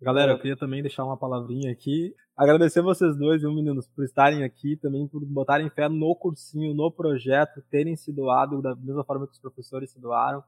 Galera, eu queria também deixar uma palavrinha aqui. Agradecer vocês dois, viu, meninos, por estarem aqui, também por botarem fé no cursinho, no projeto, terem se doado da mesma forma que os professores se doaram.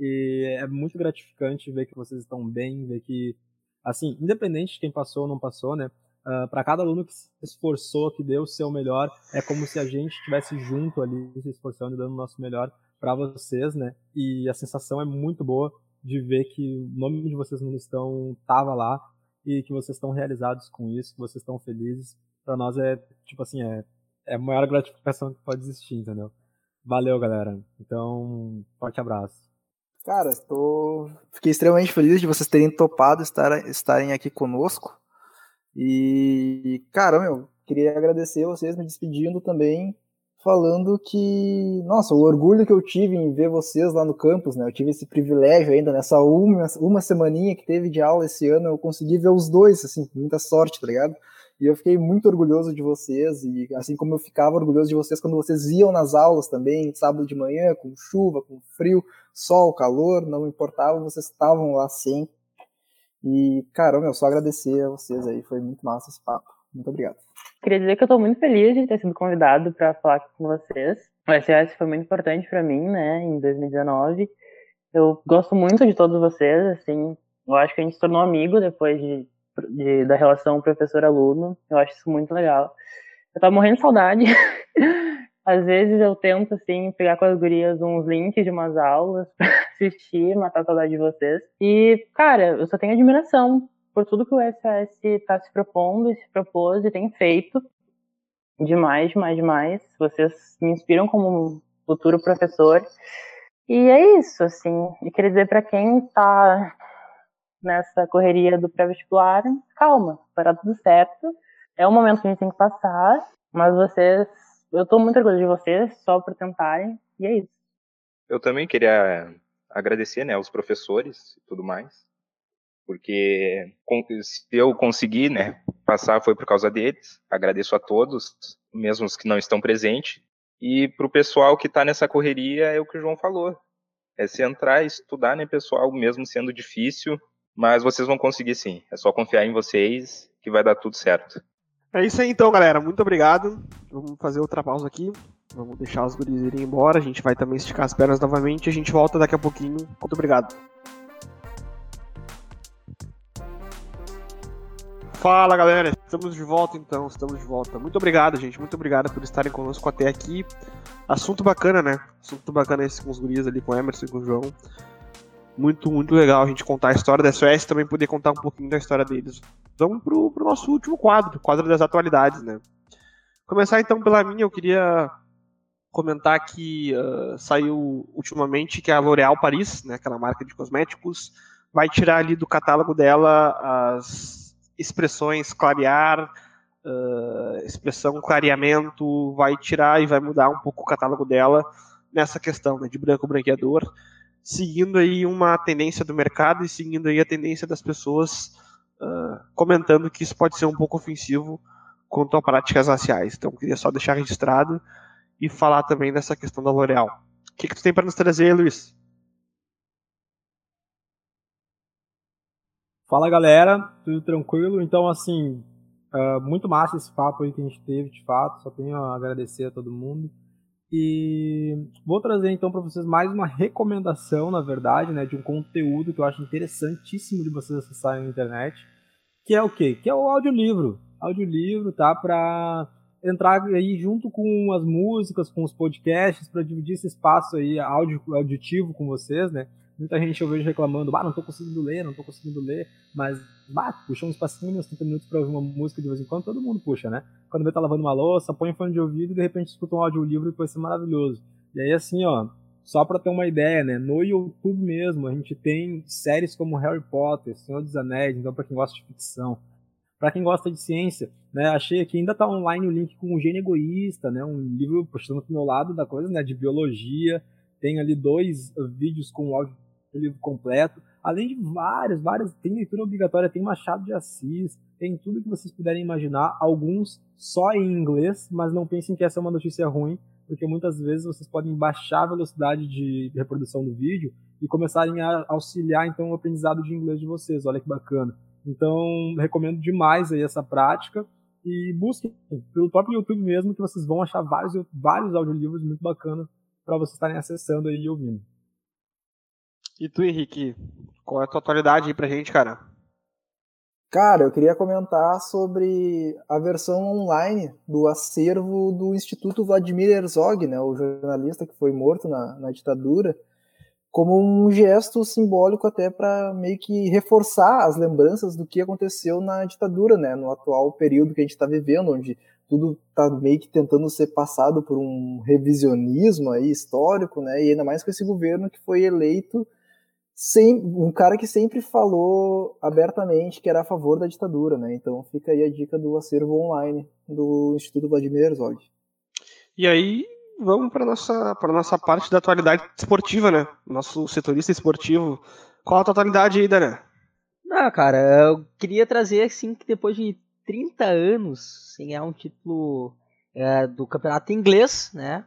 E é muito gratificante ver que vocês estão bem, ver que, assim, independente de quem passou ou não passou, né? Uh, ah, para cada aluno que se esforçou, que deu o seu melhor, é como se a gente estivesse junto ali, se esforçando e dando o nosso melhor para vocês, né? E a sensação é muito boa de ver que o nome de vocês no listão tava lá e que vocês estão realizados com isso, que vocês estão felizes. Para nós é, tipo assim, é, é a maior gratificação que pode existir, entendeu? Valeu, galera. Então, forte abraço. Cara, estou... fiquei extremamente feliz de vocês terem topado estar, estarem aqui conosco. E, cara, meu, queria agradecer vocês me despedindo também, falando que, nossa, o orgulho que eu tive em ver vocês lá no campus, né? Eu tive esse privilégio ainda nessa uma, uma semaninha que teve de aula esse ano, eu consegui ver os dois, assim, muita sorte, tá ligado? E eu fiquei muito orgulhoso de vocês, e assim como eu ficava orgulhoso de vocês quando vocês iam nas aulas também, sábado de manhã, com chuva, com frio, sol, calor, não importava, vocês estavam lá sempre. E, cara, meu, só agradecer a vocês aí, foi muito massa esse papo. Muito obrigado. Queria dizer que eu tô muito feliz de ter sido convidado para falar aqui com vocês. O SOS foi muito importante para mim, né, em 2019. Eu gosto muito de todos vocês, assim, eu acho que a gente se tornou amigo depois de, de da relação professor-aluno. Eu acho isso muito legal. Eu tava morrendo de saudade. Às vezes eu tento, assim, pegar com as gurias uns links de umas aulas pra assistir, matar a saudade de vocês. E, cara, eu só tenho admiração por tudo que o SOS está se propondo, se propôs e tem feito. Demais, demais, demais. Vocês me inspiram como futuro professor. E é isso, assim. E queria dizer para quem tá nessa correria do pré-vestibular, calma, para tudo certo. É um momento que a gente tem que passar, mas vocês eu tô muito orgulhoso de vocês, só por tentarem, e é isso. Eu também queria agradecer, né, aos professores e tudo mais, porque se eu consegui, né, passar foi por causa deles. Agradeço a todos, mesmo os que não estão presentes. E para o pessoal que está nessa correria, é o que o João falou. É se entrar e estudar, né, pessoal, mesmo sendo difícil, mas vocês vão conseguir sim. É só confiar em vocês que vai dar tudo certo. É isso aí então, galera. Muito obrigado. Vamos fazer outra pausa aqui. Vamos deixar os guris irem embora. A gente vai também esticar as pernas novamente. A gente volta daqui a pouquinho. Muito obrigado. Fala galera, estamos de volta então, estamos de volta. Muito obrigado, gente, muito obrigado por estarem conosco até aqui. Assunto bacana, né? Assunto bacana esse com os guris ali, com o Emerson e com o João. Muito, muito legal a gente contar a história da SOS também poder contar um pouquinho da história deles vamos pro, pro nosso último quadro, quadro das atualidades, né? Começar então pela minha, eu queria comentar que uh, saiu ultimamente que a L'Oréal Paris, né, aquela marca de cosméticos, vai tirar ali do catálogo dela as expressões clarear, uh, expressão clareamento, vai tirar e vai mudar um pouco o catálogo dela nessa questão né, de branco branqueador, seguindo aí uma tendência do mercado e seguindo aí a tendência das pessoas uh, comentando que isso pode ser um pouco ofensivo quanto a práticas raciais. Então, queria só deixar registrado e falar também dessa questão da L'Oréal. O que, que tu tem para nos trazer, Luiz? Fala galera, tudo tranquilo? Então, assim, uh, muito massa esse papo aí que a gente teve, de fato. Só tenho a agradecer a todo mundo. E vou trazer então para vocês mais uma recomendação, na verdade, né, de um conteúdo que eu acho interessantíssimo de vocês acessarem na internet, que é o quê? Que é o audiolivro. Audiolivro, tá? Para entrar aí junto com as músicas, com os podcasts, para dividir esse espaço aí audio, auditivo com vocês, né? Muita gente eu vejo reclamando, ah, não tô conseguindo ler, não tô conseguindo ler, mas, bah, puxa uns passinhos, 30 minutos pra ouvir uma música de vez em quando, todo mundo puxa, né? Quando vê tá lavando uma louça, põe um fone de ouvido e de repente escuta um audiolivro e vai ser maravilhoso. E aí, assim, ó, só para ter uma ideia, né? No YouTube mesmo, a gente tem séries como Harry Potter, Senhor dos Anéis, então para quem gosta de ficção. Para quem gosta de ciência, né? Achei aqui ainda tá online o link com o Gênio Egoísta, né? Um livro puxando pro meu lado da coisa, né? De biologia. Tem ali dois vídeos com áudio do livro completo. Além de vários, vários. Tem leitura obrigatória, tem Machado de Assis, tem tudo que vocês puderem imaginar. Alguns só em inglês, mas não pensem que essa é uma notícia ruim, porque muitas vezes vocês podem baixar a velocidade de reprodução do vídeo e começarem a auxiliar então o aprendizado de inglês de vocês. Olha que bacana. Então, recomendo demais aí essa prática e busquem pelo próprio YouTube mesmo que vocês vão achar vários vários audiolivros muito bacanas para vocês estarem acessando aí e ouvindo. E tu, Henrique, qual é a tua atualidade aí pra gente, cara? Cara, eu queria comentar sobre a versão online do acervo do Instituto Vladimir Herzog, né, o jornalista que foi morto na, na ditadura, como um gesto simbólico até para meio que reforçar as lembranças do que aconteceu na ditadura, né, no atual período que a gente está vivendo, onde tudo está meio que tentando ser passado por um revisionismo aí histórico, né, e ainda mais com esse governo que foi eleito sem, um cara que sempre falou abertamente que era a favor da ditadura, né? Então fica aí a dica do acervo online do Instituto Vladimir Herzog. E aí, vamos para nossa para nossa parte da atualidade esportiva, né? Nosso setorista esportivo. Qual a atualidade aí, Dana? Não, cara, eu queria trazer assim que depois de 30 anos sem ganhar um título é, do campeonato inglês, né?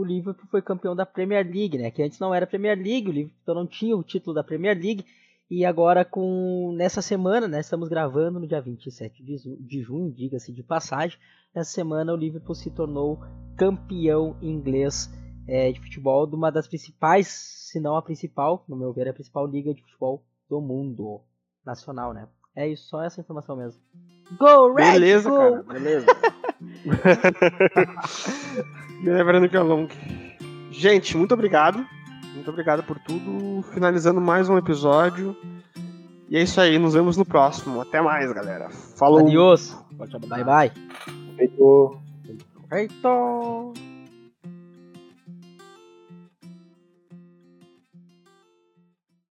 O Liverpool foi campeão da Premier League, né? Que antes não era Premier League, o Liverpool não tinha o título da Premier League. E agora com nessa semana, né, estamos gravando no dia 27 de, de junho, diga-se de passagem. Nessa semana o Liverpool se tornou campeão inglês é, de futebol de uma das principais, se não a principal, no meu ver, a principal liga de futebol do mundo nacional, né? É isso, só essa informação mesmo. Go Red! Beleza, go! cara, beleza. Me lembrando que é longo. Gente, muito obrigado. Muito obrigado por tudo. Finalizando mais um episódio. E é isso aí, nos vemos no próximo. Até mais, galera. Falou. Adiós. Bye bye. Feito. Feito.